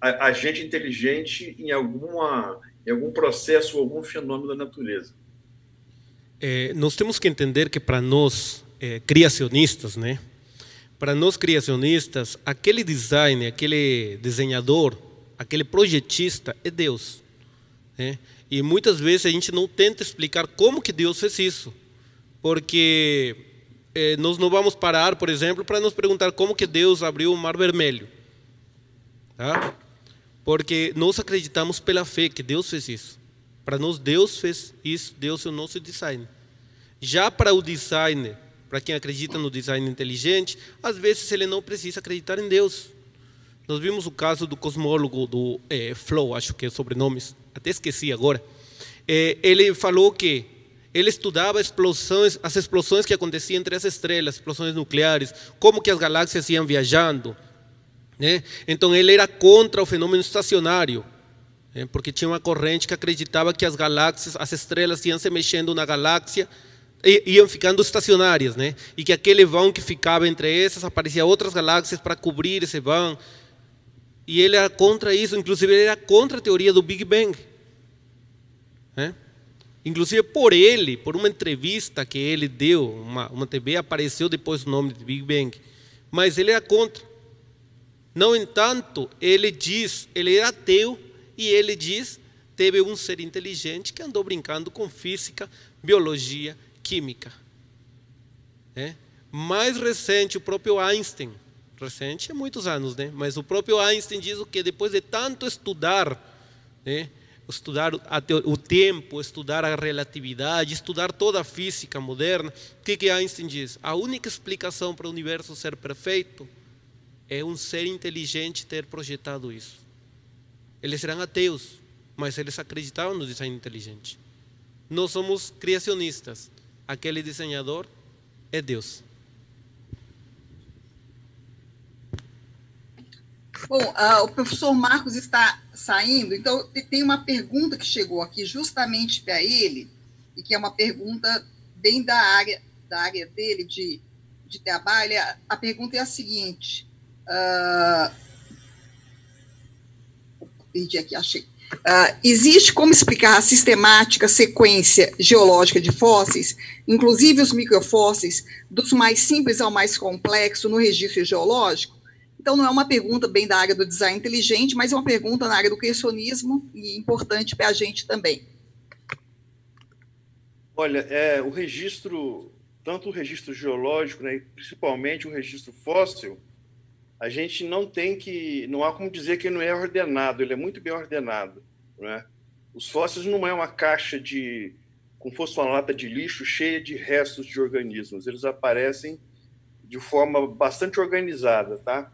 a, agente inteligente em alguma em algum processo ou algum fenômeno da natureza. É, nós temos que entender que para nós é, criacionistas, né? Para nós criacionistas, aquele design, aquele desenhador, aquele projetista é Deus. Né? E muitas vezes a gente não tenta explicar como que Deus fez isso, porque eh, nós não vamos parar, por exemplo, para nos perguntar como que Deus abriu o Mar Vermelho, tá? Porque nós acreditamos pela fé que Deus fez isso. Para nós Deus fez isso, Deus é o nosso design. Já para o design, para quem acredita no design inteligente, às vezes ele não precisa acreditar em Deus. Nós vimos o caso do cosmólogo do é, Flow, acho que é sobrenome, até esqueci agora. É, ele falou que ele estudava explosões, as explosões que aconteciam entre as estrelas, explosões nucleares, como que as galáxias iam viajando. Né? Então ele era contra o fenômeno estacionário, né? porque tinha uma corrente que acreditava que as galáxias, as estrelas iam se mexendo na galáxia iam ficando estacionárias, né? E que aquele vão que ficava entre essas aparecia outras galáxias para cobrir esse vão. E ele era contra isso, inclusive ele era contra a teoria do Big Bang. É? Inclusive por ele, por uma entrevista que ele deu, uma, uma TV apareceu depois o nome de Big Bang. Mas ele era contra. No entanto, ele diz, ele era ateu e ele diz, teve um ser inteligente que andou brincando com física, biologia, química. É? Mais recente, o próprio Einstein recente, é muitos anos, né? Mas o próprio Einstein diz que depois de tanto estudar, né? estudar o tempo, estudar a relatividade, estudar toda a física moderna, o que que Einstein diz? A única explicação para o universo ser perfeito é um ser inteligente ter projetado isso. Eles eram ateus, mas eles acreditavam no design inteligente. Nós somos criacionistas. Aquele desenhador é Deus. Bom, uh, o professor Marcos está saindo, então tem uma pergunta que chegou aqui justamente para ele, e que é uma pergunta bem da área, da área dele de, de trabalho. A pergunta é a seguinte: uh, perdi aqui, achei. Uh, existe como explicar a sistemática sequência geológica de fósseis, inclusive os microfósseis, dos mais simples ao mais complexo no registro geológico? Então, não é uma pergunta bem da área do design inteligente, mas é uma pergunta na área do criacionismo e importante para a gente também. Olha, é, o registro, tanto o registro geológico, né, principalmente o registro fóssil, a gente não tem que, não há como dizer que ele não é ordenado, ele é muito bem ordenado. Né? Os fósseis não é uma caixa de como fosse uma lata de lixo cheia de restos de organismos. Eles aparecem de forma bastante organizada, tá?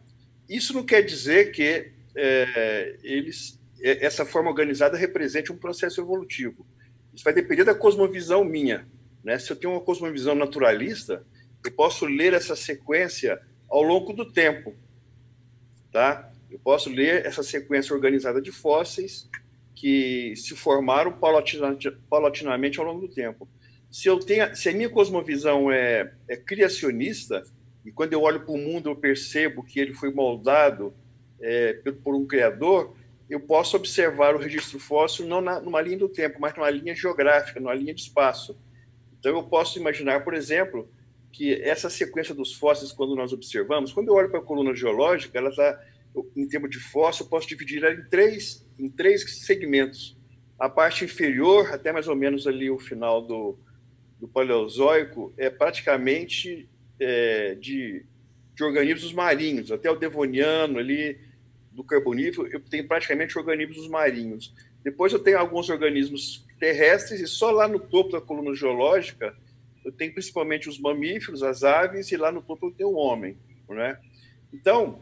Isso não quer dizer que é, eles, é, essa forma organizada represente um processo evolutivo. Isso vai depender da cosmovisão minha. Né? Se eu tenho uma cosmovisão naturalista, eu posso ler essa sequência ao longo do tempo. Tá? Eu posso ler essa sequência organizada de fósseis que se formaram paulatinamente ao longo do tempo. Se, eu tenho, se a minha cosmovisão é, é criacionista, e quando eu olho para o mundo eu percebo que ele foi moldado é, por um criador, eu posso observar o registro fóssil não na, numa linha do tempo, mas numa linha geográfica, numa linha de espaço. Então eu posso imaginar, por exemplo, que essa sequência dos fósseis, quando nós observamos, quando eu olho para a coluna geológica, ela está, em termos de fóssil, eu posso dividir ela em três, em três segmentos. A parte inferior, até mais ou menos ali o final do, do Paleozoico, é praticamente é, de, de organismos marinhos, até o Devoniano ali, do Carbonífero, eu tenho praticamente organismos marinhos. Depois eu tenho alguns organismos terrestres e só lá no topo da coluna geológica eu tenho principalmente os mamíferos, as aves e lá no topo eu tenho o homem, né? Então,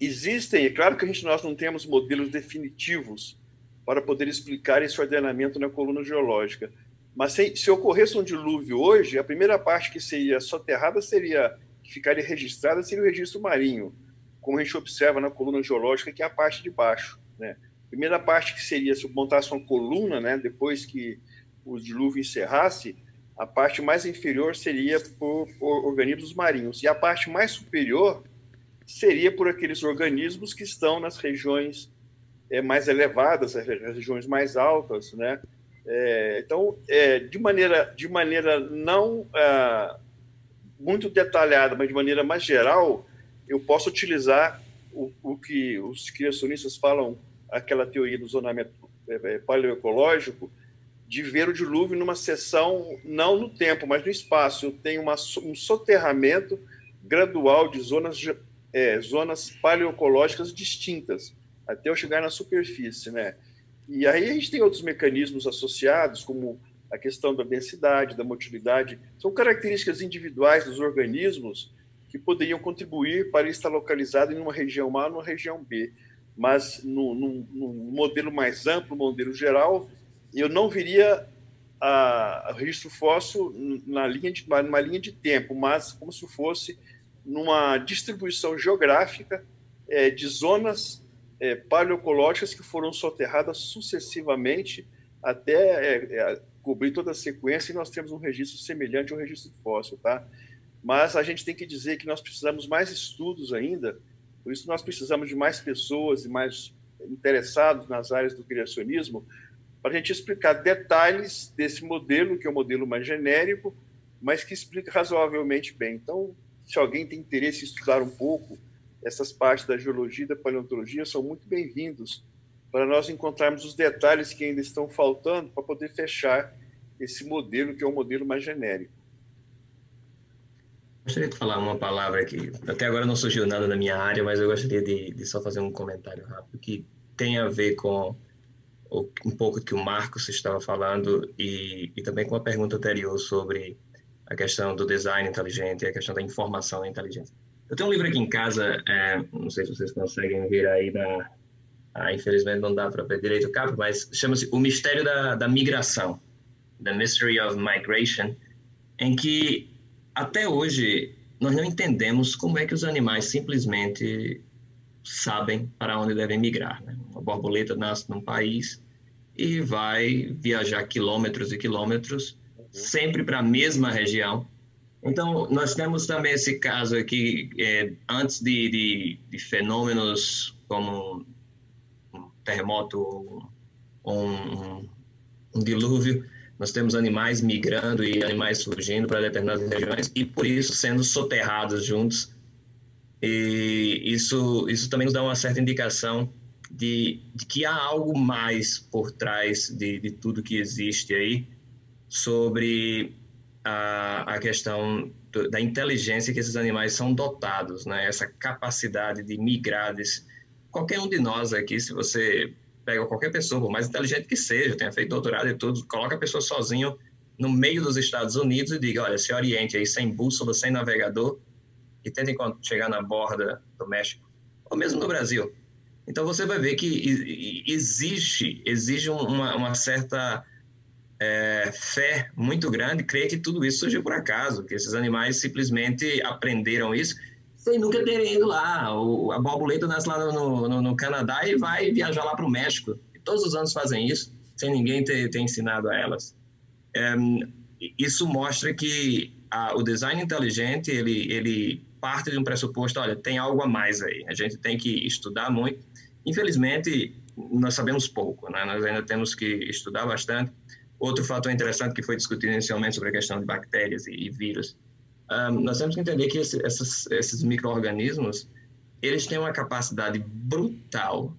existem, é claro que a gente nós não temos modelos definitivos para poder explicar esse ordenamento na coluna geológica, mas se, se ocorresse um dilúvio hoje, a primeira parte que seria soterrada seria que ficaria registrada seria o registro marinho, como a gente observa na coluna geológica, que é a parte de baixo, né? Primeira parte que seria se montasse uma coluna, né, depois que o dilúvio encerrasse, a parte mais inferior seria por, por, organismos marinhos e a parte mais superior seria por aqueles organismos que estão nas regiões é, mais elevadas, as regiões mais altas, né? É, então, é, de maneira de maneira não ah, muito detalhada, mas de maneira mais geral, eu posso utilizar o, o que os criacionistas falam, aquela teoria do zonamento paleoecológico, de ver o dilúvio numa seção, não no tempo, mas no espaço. Eu tenho uma, um soterramento gradual de zonas, é, zonas paleoecológicas distintas, até eu chegar na superfície. Né? E aí a gente tem outros mecanismos associados, como a questão da densidade, da motilidade, são características individuais dos organismos que poderiam contribuir para estar localizado em uma região A ou região B. Mas, no modelo mais amplo, modelo geral, eu não viria a, a registro fóssil na linha de, numa linha de tempo, mas como se fosse numa distribuição geográfica é, de zonas é, paleocológicas que foram soterradas sucessivamente até é, é, cobrir toda a sequência e nós temos um registro semelhante ao registro fóssil, tá? Mas a gente tem que dizer que nós precisamos mais estudos ainda, por isso nós precisamos de mais pessoas e mais interessados nas áreas do criacionismo para a gente explicar detalhes desse modelo, que é um modelo mais genérico, mas que explica razoavelmente bem. Então, se alguém tem interesse em estudar um pouco essas partes da geologia e da paleontologia, são muito bem-vindos para nós encontrarmos os detalhes que ainda estão faltando para poder fechar esse modelo, que é um modelo mais genérico. Gostaria de falar uma palavra que até agora não surgiu nada na minha área, mas eu gostaria de, de só fazer um comentário rápido que tem a ver com um pouco que o Marcos estava falando e, e também com a pergunta anterior sobre a questão do design inteligente e a questão da informação inteligente. Eu tenho um livro aqui em casa, é, não sei se vocês conseguem ver aí na, ah, infelizmente não dá para ver direito o capa, mas chama-se O Mistério da, da Migração, The Mystery of Migration, em que até hoje nós não entendemos como é que os animais simplesmente sabem para onde devem migrar. Né? Borboleta nasce num país e vai viajar quilômetros e quilômetros, sempre para a mesma região. Então, nós temos também esse caso aqui, é, antes de, de, de, fenômenos como um terremoto um, um dilúvio, nós temos animais migrando e animais surgindo para determinadas regiões e, por isso, sendo soterrados juntos e isso, isso também nos dá uma certa indicação de, de que há algo mais por trás de, de tudo que existe aí sobre a, a questão do, da inteligência que esses animais são dotados, né? essa capacidade de migrar. Desse, qualquer um de nós aqui, se você pega qualquer pessoa, por mais inteligente que seja, tenha feito doutorado e tudo, coloca a pessoa sozinho no meio dos Estados Unidos e diga, olha, se oriente aí sem bússola, sem navegador e tentem chegar na borda do México, ou mesmo no Brasil. Então você vai ver que existe, exige uma, uma certa é, fé muito grande, crer que tudo isso surgiu por acaso, que esses animais simplesmente aprenderam isso sem nunca terem ido lá. O, a borboleta nasce lá no, no, no Canadá e vai viajar lá para o México. E todos os anos fazem isso, sem ninguém ter, ter ensinado a elas. É, isso mostra que a, o design inteligente, ele, ele parte de um pressuposto, olha, tem algo a mais aí. A gente tem que estudar muito. Infelizmente, nós sabemos pouco, né? Nós ainda temos que estudar bastante. Outro fator interessante que foi discutido inicialmente sobre a questão de bactérias e, e vírus um, nós temos que entender que esse, essas, esses micro-organismos, eles têm uma capacidade brutal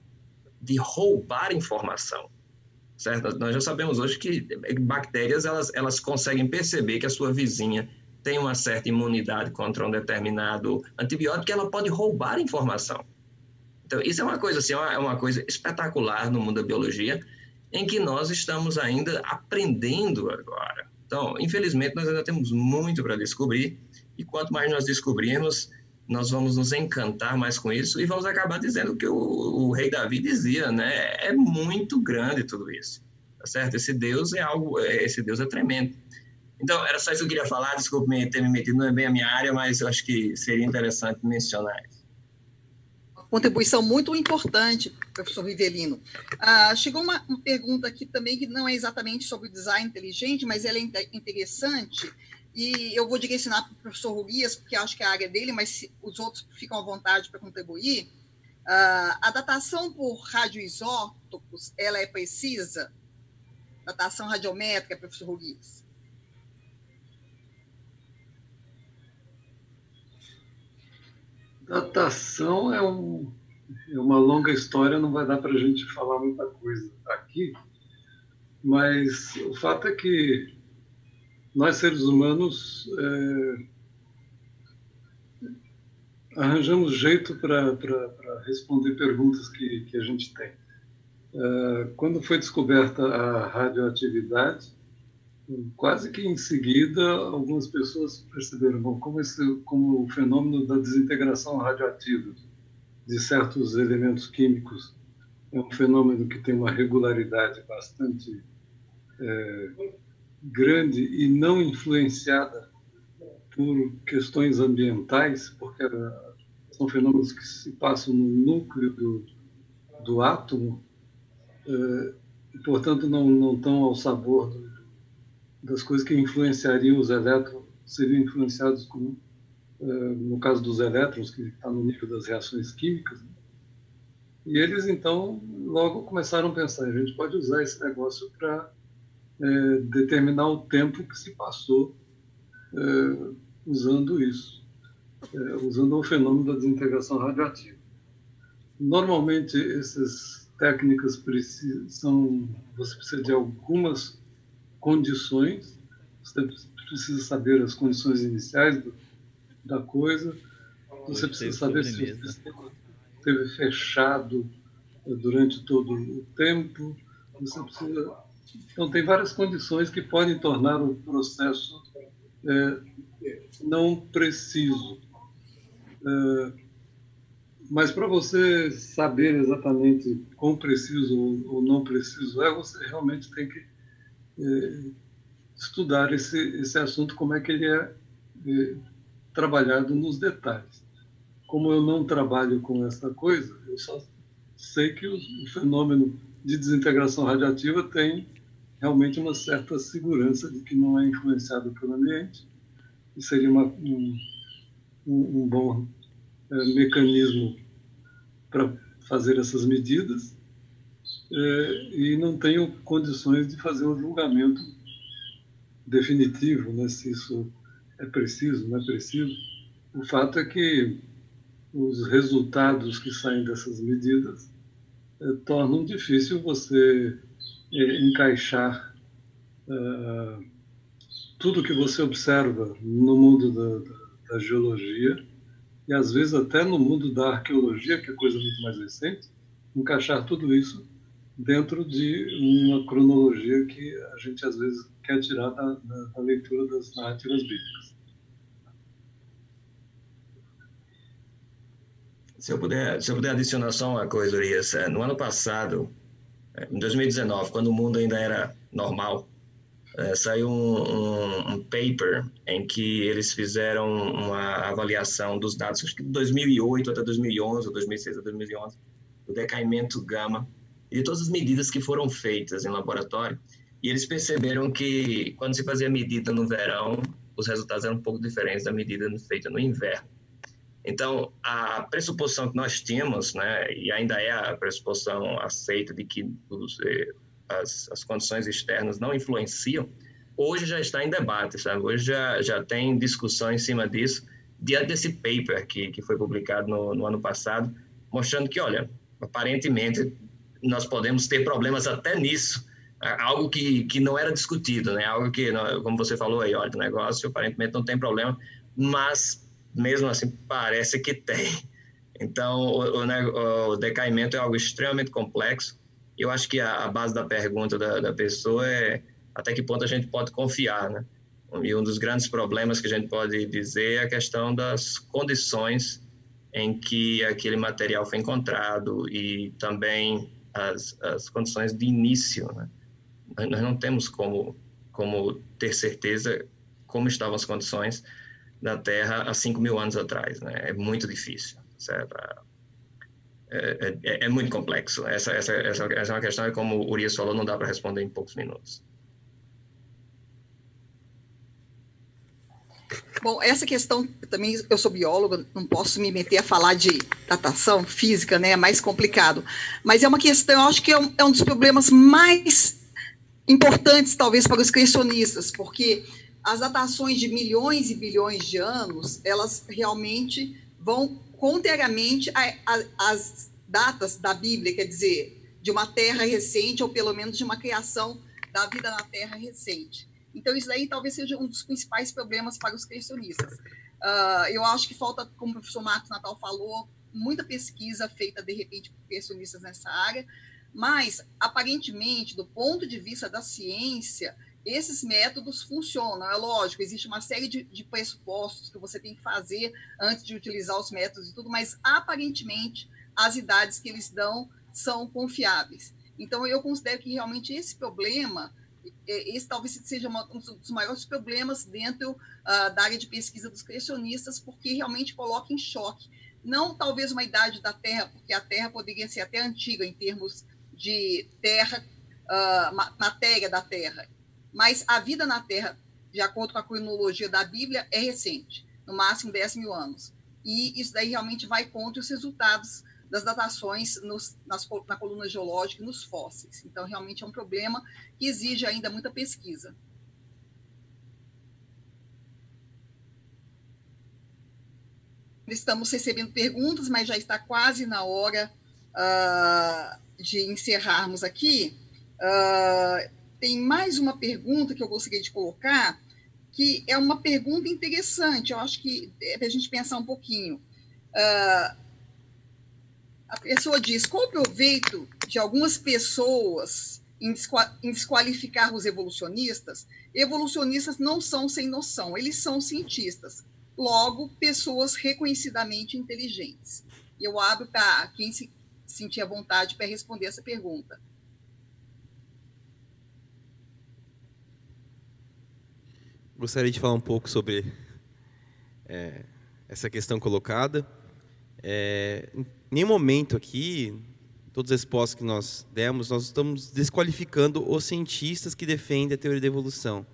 de roubar informação, certo? Nós já sabemos hoje que bactérias, elas, elas conseguem perceber que a sua vizinha tem uma certa imunidade contra um determinado antibiótico ela pode roubar informação. Então, isso é uma coisa assim, é é uma coisa espetacular no mundo da biologia, em que nós estamos ainda aprendendo agora. Então, infelizmente, nós ainda temos muito para descobrir, e quanto mais nós descobrirmos, nós vamos nos encantar mais com isso e vamos acabar dizendo que o, o rei Davi dizia, né? É muito grande tudo isso, tá certo? Esse Deus é algo, esse Deus é tremendo. Então, era só isso que eu queria falar, desculpe ter me metido, não é bem a minha área, mas eu acho que seria interessante mencionar isso contribuição muito importante, professor Rivelino. Ah, chegou uma, uma, pergunta aqui também que não é exatamente sobre design inteligente, mas ela é interessante, e eu vou direcionar para o professor Rubias, porque acho que é a área dele, mas os outros ficam à vontade para contribuir. Ah, a datação por radioisótopos, ela é precisa? Datação radiométrica, professor Rubias? Datação é, um, é uma longa história, não vai dar para a gente falar muita coisa aqui, mas o fato é que nós, seres humanos, é, arranjamos jeito para responder perguntas que, que a gente tem. É, quando foi descoberta a radioatividade, quase que em seguida, algumas pessoas perceberam bom, como, esse, como o fenômeno da desintegração radioativa de certos elementos químicos é um fenômeno que tem uma regularidade bastante é, grande e não influenciada por questões ambientais, porque são fenômenos que se passam no núcleo do, do átomo, é, e, portanto, não, não estão ao sabor do, das coisas que influenciariam os elétrons seriam influenciados com, uh, no caso dos elétrons, que está no nível das reações químicas. Né? E eles, então, logo começaram a pensar: a gente pode usar esse negócio para é, determinar o tempo que se passou é, usando isso, é, usando o fenômeno da desintegração radioativa. Normalmente, essas técnicas precisam, você precisa de algumas condições, você precisa saber as condições iniciais do, da coisa, você precisa saber se o sistema esteve fechado eh, durante todo o tempo, você precisa... Então, tem várias condições que podem tornar o processo é, não preciso. É, mas para você saber exatamente quão preciso ou não preciso é, você realmente tem que estudar esse, esse assunto, como é que ele é, é trabalhado nos detalhes. Como eu não trabalho com essa coisa, eu só sei que o, o fenômeno de desintegração radiativa tem realmente uma certa segurança de que não é influenciado pelo ambiente e seria uma, um, um, um, bom é, mecanismo para fazer essas medidas é, e não tenho condições de fazer um julgamento definitivo, né, se isso é preciso, não é preciso. O fato é que os resultados que saem dessas medidas é, tornam difícil você é, encaixar é, tudo que você observa no mundo da, da, da, geologia e às vezes até no mundo da arqueologia, que é coisa muito mais recente, encaixar tudo isso dentro de uma cronologia que a gente às vezes quer tirar da, da, da leitura das narrativas bíblicas. Se eu puder, se eu puder adicionar só uma coisa, Urias. É, no ano passado, é, em 2019, quando o mundo ainda era normal, é, saiu um, um, um, paper em que eles fizeram uma avaliação dos dados, de 2008 até 2011, ou 2006 até 2011, do decaimento gama e de todas as medidas que foram feitas em laboratório. E eles perceberam que quando se fazia medida no verão, os resultados eram um pouco diferentes da medida feita no inverno. Então, a pressuposição que nós tínhamos, né, e ainda é a pressuposição aceita de que os, eh, as, as condições externas não influenciam, hoje já está em debate, sabe? Hoje já, já tem discussão em cima disso, diante desse paper que, que foi publicado no, no ano passado, mostrando que, olha, aparentemente nós podemos ter problemas até nisso, algo que, que não era discutido, né? Algo que, como você falou aí, olha, o negócio aparentemente não tem problema, mas mesmo assim parece que tem. Então, o, o, o decaimento é algo extremamente complexo. Eu acho que a, a base da pergunta da, da, pessoa é até que ponto a gente pode confiar, né? E um dos grandes problemas que a gente pode dizer é a questão das condições em que aquele material foi encontrado e também as, as condições de início, né? Nós não temos como, como ter certeza como estavam as condições da Terra há 5 mil anos atrás. Né? É muito difícil, certo? É, é, é, muito complexo. Essa, essa, essa, é uma questão que, como o Urias falou, não dá para responder em poucos minutos. Bom, essa questão, também eu sou bióloga, não posso me meter a falar de datação física, né? É mais complicado. Mas é uma questão, eu acho que é um, é um dos problemas mais importantes, talvez, para os criacionistas, porque as datações de milhões e bilhões de anos, elas realmente vão contrariamente às datas da Bíblia, quer dizer, de uma terra recente, ou pelo menos de uma criação da vida na terra recente. Então, isso daí talvez seja um dos principais problemas para os criacionistas. Uh, eu acho que falta, como o professor Marcos Natal falou, muita pesquisa feita, de repente, por criacionistas nessa área, mas, aparentemente, do ponto de vista da ciência, esses métodos funcionam. É lógico, existe uma série de, de, pressupostos que você tem que fazer antes de utilizar os métodos e tudo, mas aparentemente as idades que eles dão são confiáveis. Então, eu considero que realmente esse problema, esse talvez seja um dos maiores problemas dentro uh, da área de pesquisa dos criacionistas, porque realmente coloca em choque. Não talvez uma idade da Terra, porque a Terra poderia ser até antiga em termos de terra, uh, matéria da Terra mas a vida na Terra, de acordo com a cronologia da Bíblia, é recente, no máximo 10 mil anos. E isso daí realmente vai contra os resultados das datações nos, nas, na coluna geológica e nos fósseis. Então, realmente é um problema que exige ainda muita pesquisa. Estamos recebendo perguntas, mas já está quase na hora uh, de encerrarmos aqui. Uh, tem mais uma pergunta que eu gostaria de colocar, que é uma pergunta interessante, eu acho que é para a gente pensar um pouquinho. Uh, a pessoa diz: qual o proveito de algumas pessoas em, desqualificar os evolucionistas? Evolucionistas não são sem noção, eles são cientistas, logo, pessoas reconhecidamente inteligentes. Eu abro para quem se sentir à vontade para responder essa pergunta. gostaria de falar um pouco sobre é, essa questão colocada. É, nenhum momento aqui, todas as respostas que nós demos, nós estamos desqualificando os cientistas que defendem a teoria da evolução.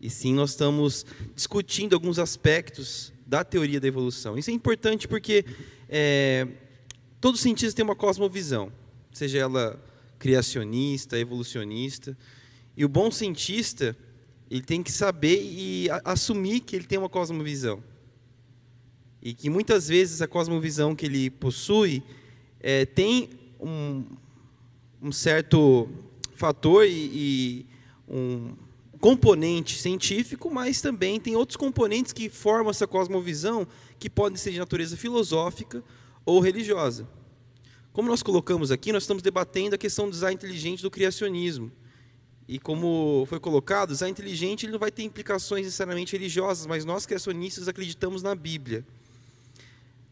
E sim, nós estamos discutindo alguns aspectos da teoria da evolução. Isso é importante porque é, todo cientista tem uma cosmovisão, seja ela criacionista, evolucionista. E o bom cientista ele tem que saber e assumir que ele tem uma cosmovisão. E que muitas vezes a cosmovisão que ele possui é, tem um, um, certo fator e, e um componente científico, mas também tem outros componentes que formam essa cosmovisão que podem ser de natureza filosófica ou religiosa. Como nós colocamos aqui, nós estamos debatendo a questão do design inteligente do criacionismo. E como foi colocado, o design inteligente ele não vai ter implicações necessariamente religiosas, mas nós criacionistas acreditamos na Bíblia.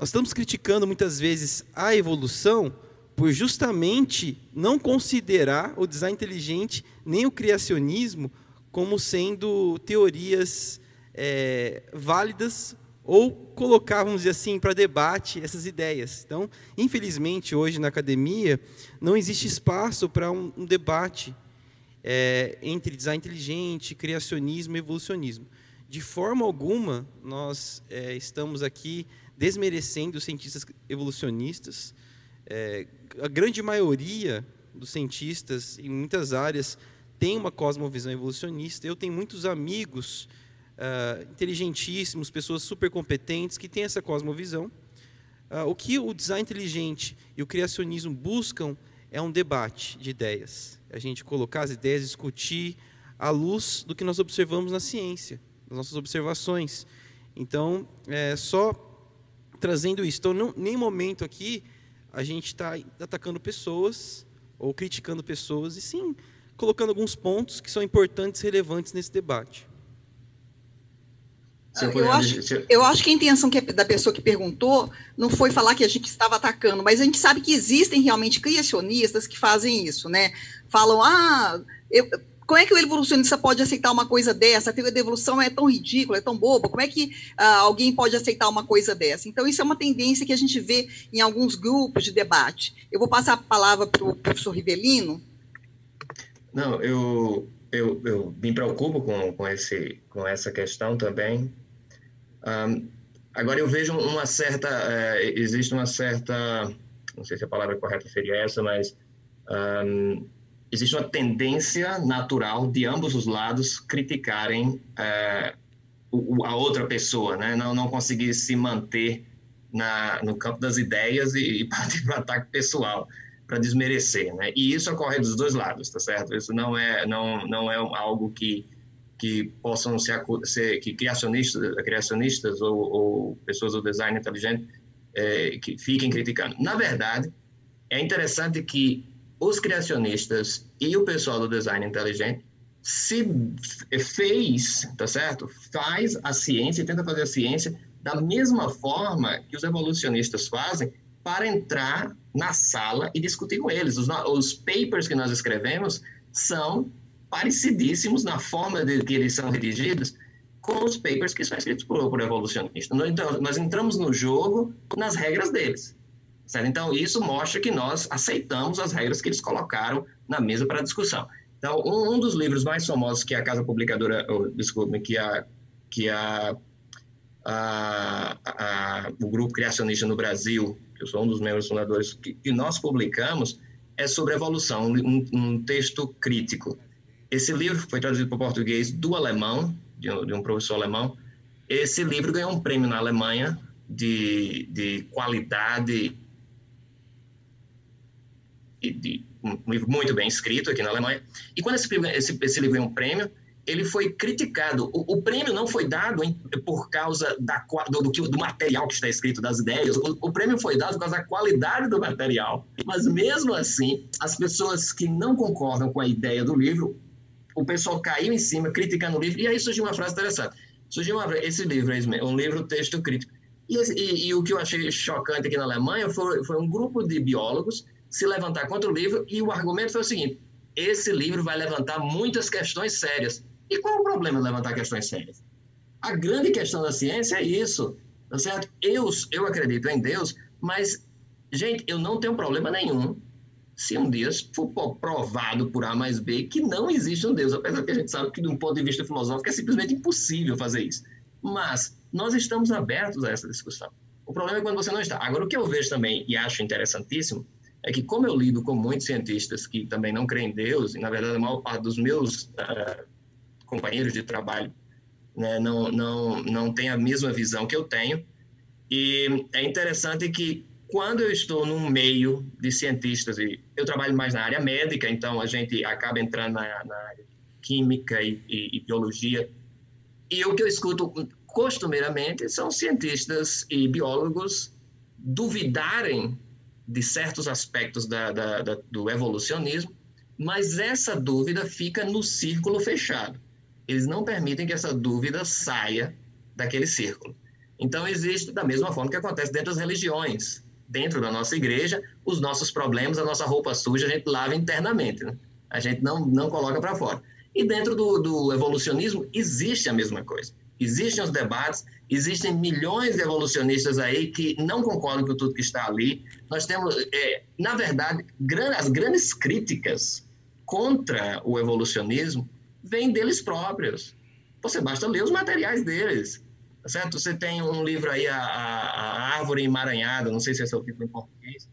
Nós estamos criticando muitas vezes a evolução por justamente não considerar o design inteligente nem o criacionismo como sendo teorias é, válidas ou colocar, vamos dizer assim, para debate essas ideias. Então, infelizmente, hoje na academia não existe espaço para um, um debate é, entre design inteligente, criacionismo e evolucionismo. De forma alguma, nós é, estamos aqui desmerecendo os cientistas evolucionistas. É, a grande maioria dos cientistas, em muitas áreas, tem uma cosmovisão evolucionista. Eu tenho muitos amigos uh, inteligentíssimos, pessoas super competentes que têm essa cosmovisão. Uh, o que o design inteligente e o criacionismo buscam é um debate de ideias. A gente colocar as ideias, discutir à luz do que nós observamos na ciência, nas nossas observações. Então, é, só trazendo isso. Então, não, nem momento aqui a gente está atacando pessoas ou criticando pessoas, e sim colocando alguns pontos que são importantes e relevantes nesse debate. Eu acho, eu acho que a intenção que, da pessoa que perguntou não foi falar que a gente estava atacando, mas a gente sabe que existem realmente criacionistas que fazem isso, né? Falam, ah, eu, como é que o evolucionista pode aceitar uma coisa dessa? A teoria da evolução é tão ridícula, é tão boba, como é que ah, alguém pode aceitar uma coisa dessa? Então, isso é uma tendência que a gente vê em alguns grupos de debate. Eu vou passar a palavra para o professor Rivelino. Não, eu, eu, eu me preocupo com, com, esse, com essa questão também, um, agora eu vejo uma certa, uh, existe uma certa, não sei se a palavra correta seria essa, mas um, existe uma tendência natural de ambos os lados criticarem uh, o, a outra pessoa, né? Não, não conseguir se manter na, no campo das ideias e, e partir para o ataque pessoal para desmerecer, né? E isso ocorre dos dois lados, tá certo? Isso não é não não é algo que que possam ser, ser que criacionistas, criacionistas ou, ou, pessoas do design inteligente é, que fiquem criticando. Na verdade, é interessante que os criacionistas e o pessoal do design inteligente se fez, tá certo? Faz a ciência, tenta fazer a ciência da mesma forma que os evolucionistas fazem para entrar na sala e discutir com eles. Os, os papers que nós escrevemos são parecidíssimos na forma de que eles são redigidos com os papers que são escritos por, por evolucionistas. Então, nós entramos no jogo nas regras deles. Certo? Então, isso mostra que nós aceitamos as regras que eles colocaram na mesa para discussão. Então, um, um dos livros mais famosos que a Casa Publicadora, oh, desculpe, que a, que a, a, a, o Grupo Criacionista no Brasil, que eu sou um dos membros fundadores, que, que nós publicamos, é sobre evolução, um, um texto crítico. Esse livro foi traduzido para o português do alemão, de um, de um, professor alemão. Esse livro ganhou um prêmio na Alemanha de, de qualidade, de, um livro muito bem escrito aqui na Alemanha. E quando esse, esse, esse livro ganhou um prêmio, ele foi criticado. O, o prêmio não foi dado em, por causa da, do, do, do, material que está escrito, das ideias. O, o, prêmio foi dado por causa da qualidade do material. Mas mesmo assim, as pessoas que não concordam com a ideia do livro o pessoal caiu em cima, criticando o livro, e aí surgiu uma frase interessante. Surgiu uma, esse livro, um livro texto crítico. E, e, e, o que eu achei chocante aqui na Alemanha foi, foi um grupo de biólogos se levantar contra o livro, e o argumento foi o seguinte: esse livro vai levantar muitas questões sérias. E qual o problema de levantar questões sérias? A grande questão da ciência é isso, tá certo? Eu, eu acredito em Deus, mas, gente, eu não tenho problema nenhum se um dia for provado por A mais B que não existe um Deus, apesar que a gente sabe que, de um ponto de vista filosófico, é simplesmente impossível fazer isso. Mas nós estamos abertos a essa discussão. O problema é quando você não está. Agora, o que eu vejo também e acho interessantíssimo é que, como eu lido com muitos cientistas que também não creem em Deus, e na verdade a maior parte dos meus uh, companheiros de trabalho né, não, não, não tem a mesma visão que eu tenho, e é interessante que quando eu estou num meio de cientistas, e eu trabalho mais na área médica, então a gente acaba entrando na, na área química e, e, e, biologia, e o que eu escuto costumeiramente são cientistas e biólogos duvidarem de certos aspectos da, da, da, do evolucionismo, mas essa dúvida fica no círculo fechado. Eles não permitem que essa dúvida saia daquele círculo. Então, existe da mesma forma que acontece dentro das religiões. Dentro da nossa igreja, os nossos problemas, a nossa roupa suja, a gente lava internamente. Né? A gente não, não coloca para fora. E dentro do, do evolucionismo, existe a mesma coisa. Existem os debates, existem milhões de evolucionistas aí que não concordam com tudo que está ali. Nós temos, é, na verdade, as grandes críticas contra o evolucionismo vêm deles próprios. Você basta ler os materiais deles, tá certo? Você tem um livro aí, a, a, Árvore Emaranhada, não sei se esse é o título em português,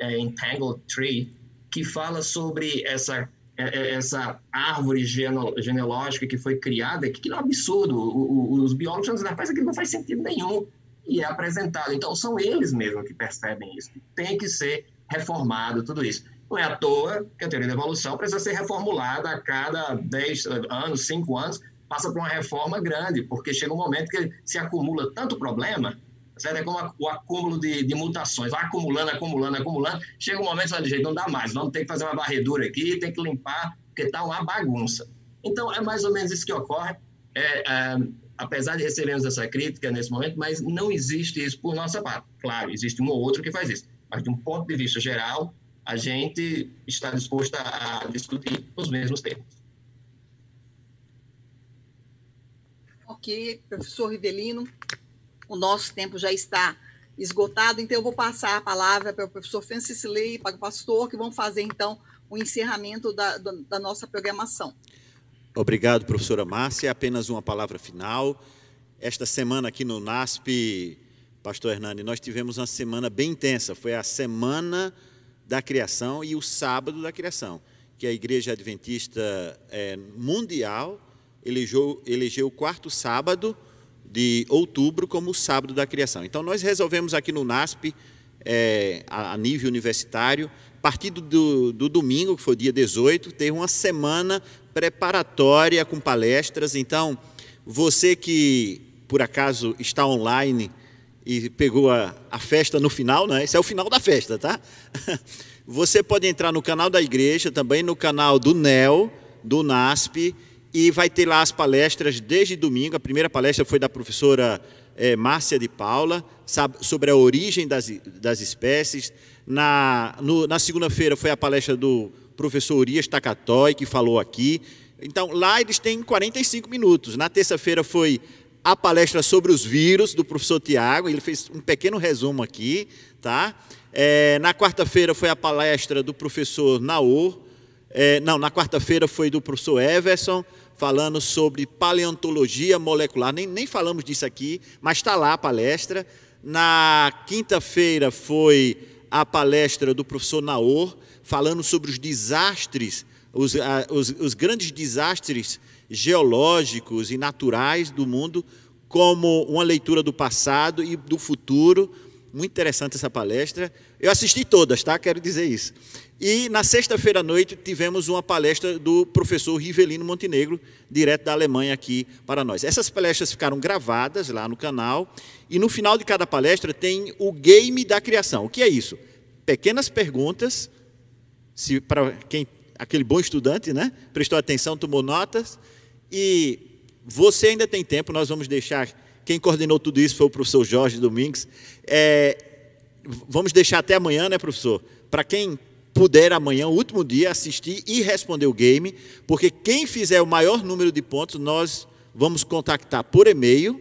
é Entangled Tree, que fala sobre essa essa árvore genealógica que foi criada, que, é um absurdo. Os biólogos dizem, rapaz, aquilo não faz sentido nenhum. E é apresentado. Então, são eles mesmos que percebem isso. Tem que ser reformado, tudo isso. Não é à toa que a teoria da evolução precisa ser reformulada a cada 10 anos, 5 anos, passa por uma reforma grande, porque chega um momento que se acumula tanto problema, certo? é como o acúmulo de, de, mutações, vai acumulando, acumulando, acumulando, chega um momento que jeito não dá mais, vamos ter que fazer uma varredura aqui, tem que limpar, porque está uma bagunça. Então, é mais ou menos isso que ocorre, é, é, apesar de recebermos essa crítica nesse momento, mas não existe isso por nossa parte. Claro, existe um ou outro que faz isso, mas de um ponto de vista geral, a gente está disposto a discutir os mesmos termos. Ok, professor Rivelino, o nosso tempo já está esgotado, então eu vou passar a palavra para o professor Francis Lei e para o pastor, que vão fazer, então, o encerramento da, da, da nossa programação. Obrigado, professora Márcia. Apenas uma palavra final. Esta semana aqui no NASP, pastor Hernani, nós tivemos uma semana bem intensa. Foi a semana da criação e o sábado da criação, que a Igreja Adventista é, Mundial elegeu, elegeu o quarto sábado de outubro como o sábado da criação. Então, nós resolvemos aqui no NASP, é, a, nível universitário, a partir do, do domingo, que foi dia 18, ter uma semana preparatória com palestras. Então, você que por acaso está online e pegou a, a festa no final, né? Esse é o final da festa, tá? [LAUGHS] Você pode entrar no canal da igreja, também no canal do NEL, do NASP, e vai ter lá as palestras desde domingo. A primeira palestra foi da professora é, Márcia de Paula, sabe, sobre a origem das, das espécies. Na, na segunda-feira foi a palestra do professor Urias Takatoy, que falou aqui. Então, lá eles têm 45 minutos. Na terça-feira foi a palestra sobre os vírus do professor Tiago, ele fez um pequeno resumo aqui, tá? É, na quarta-feira foi a palestra do professor Naor, é, não, na quarta-feira foi do professor Everson, falando sobre paleontologia molecular, nem, nem falamos disso aqui, mas está lá a palestra. Na quinta-feira foi a palestra do professor Naor, falando sobre os desastres, os, os, os grandes desastres geológicos e naturais do mundo como uma leitura do passado e do futuro. Muito interessante essa palestra. Eu assisti todas, tá? Quero dizer isso. E na sexta-feira à noite tivemos uma palestra do professor Rivelino Montenegro, direto da Alemanha aqui para nós. Essas palestras ficaram gravadas lá no canal e no final de cada palestra tem o game da criação. O que é isso? Pequenas perguntas, se para quem aquele bom estudante, né? Prestou atenção, tomou notas e você ainda tem tempo, nós vamos deixar. Quem coordenou tudo isso foi o professor Jorge Domingues. É, vamos deixar até amanhã, né, professor? Para quem puder amanhã, o último dia, assistir e responder o game, porque quem fizer o maior número de pontos, nós vamos contactar por e-mail.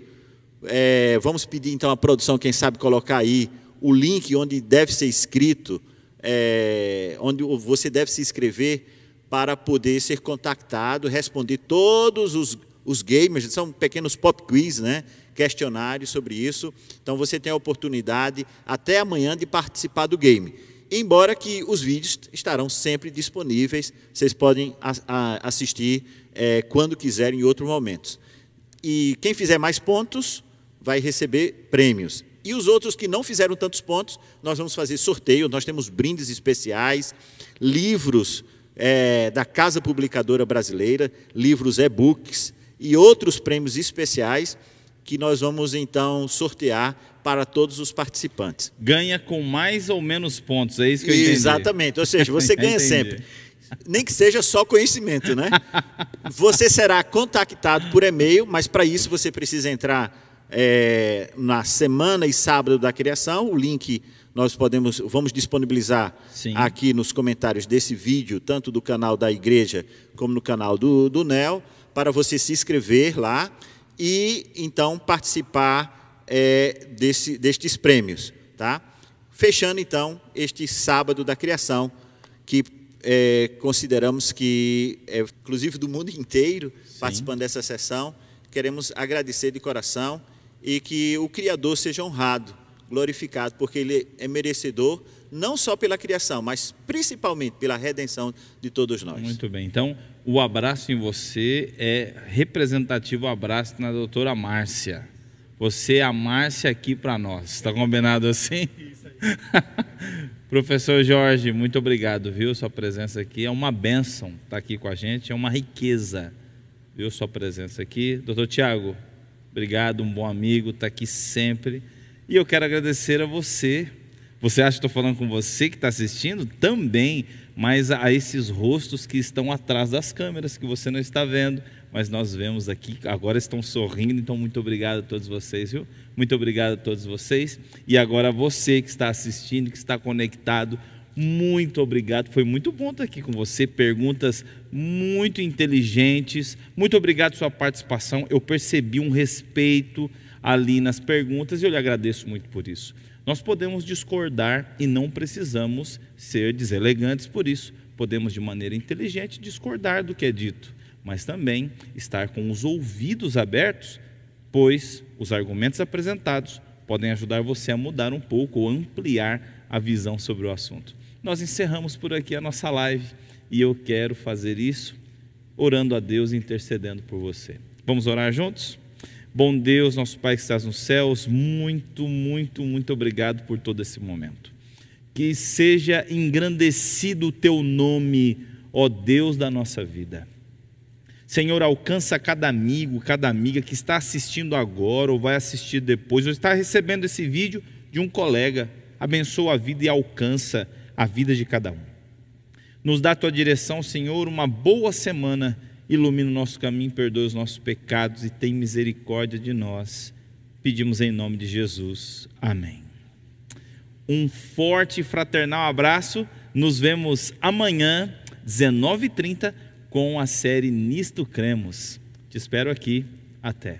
É, vamos pedir então à produção, quem sabe, colocar aí o link onde deve ser escrito, é, onde você deve se inscrever para poder ser contactado, responder todos os, os gamers, são pequenos pop quiz, né? questionários sobre isso. Então você tem a oportunidade até amanhã de participar do game. Embora que os vídeos estarão sempre disponíveis, vocês podem a, a, assistir é, quando quiserem em outros momentos. E quem fizer mais pontos vai receber prêmios. E os outros que não fizeram tantos pontos, nós vamos fazer sorteio. Nós temos brindes especiais, livros é, da Casa Publicadora Brasileira, livros e-books e outros prêmios especiais que nós vamos então sortear para todos os participantes. Ganha com mais ou menos pontos, é isso que eu entendi. Exatamente, ou seja, você [LAUGHS] ganha sempre. Nem que seja só conhecimento, né? [LAUGHS] Você será contactado por e-mail, mas para isso você precisa entrar é, na semana e sábado da criação. O link nós podemos, vamos disponibilizar Sim. aqui nos comentários desse vídeo, tanto do canal da igreja como no canal do, do NEL, para você se inscrever lá e então participar é, desse, destes prêmios, tá? Fechando então este sábado da criação, que é, consideramos que, é, inclusive do mundo inteiro, participando dessa sessão, queremos agradecer de coração e que o Criador seja honrado, glorificado, porque Ele é merecedor não só pela criação, mas principalmente pela redenção de todos nós. Muito bem. Então, o abraço em você é representativo ao abraço na doutora Márcia. Você é a Márcia aqui para nós. Está combinado assim? [LAUGHS] Professor Jorge, muito obrigado, viu? Sua presença aqui é uma bênção estar tá aqui com a gente, é uma riqueza, viu? Sua presença aqui. Doutor Tiago, obrigado, um bom amigo, está aqui sempre. E eu quero agradecer a você. Você acha que estou falando com você que está assistindo? Também, mas a esses rostos que estão atrás das câmeras, que você não está vendo, mas nós vemos aqui, agora estão sorrindo, então muito obrigado a todos vocês, viu? Muito obrigado a todos vocês. E agora você que está assistindo, que está conectado, muito obrigado. Foi muito bom estar aqui com você. Perguntas muito inteligentes. Muito obrigado pela sua participação. Eu percebi um respeito ali nas perguntas e eu lhe agradeço muito por isso. Nós podemos discordar e não precisamos ser deselegantes por isso. Podemos, de maneira inteligente, discordar do que é dito, mas também estar com os ouvidos abertos pois os argumentos apresentados podem ajudar você a mudar um pouco ou ampliar a visão sobre o assunto. Nós encerramos por aqui a nossa live e eu quero fazer isso orando a Deus e intercedendo por você. Vamos orar juntos? Bom Deus, nosso Pai que estás nos céus, muito, muito, muito obrigado por todo esse momento. Que seja engrandecido o teu nome, ó Deus da nossa vida. Senhor, alcança cada amigo, cada amiga que está assistindo agora ou vai assistir depois, ou está recebendo esse vídeo de um colega. Abençoa a vida e alcança a vida de cada um. Nos dá a tua direção, Senhor, uma boa semana. Ilumina o nosso caminho, perdoa os nossos pecados e tem misericórdia de nós. Pedimos em nome de Jesus. Amém. Um forte fraternal abraço. Nos vemos amanhã, 19h30 com a série Nisto Cremos. Te espero aqui. Até.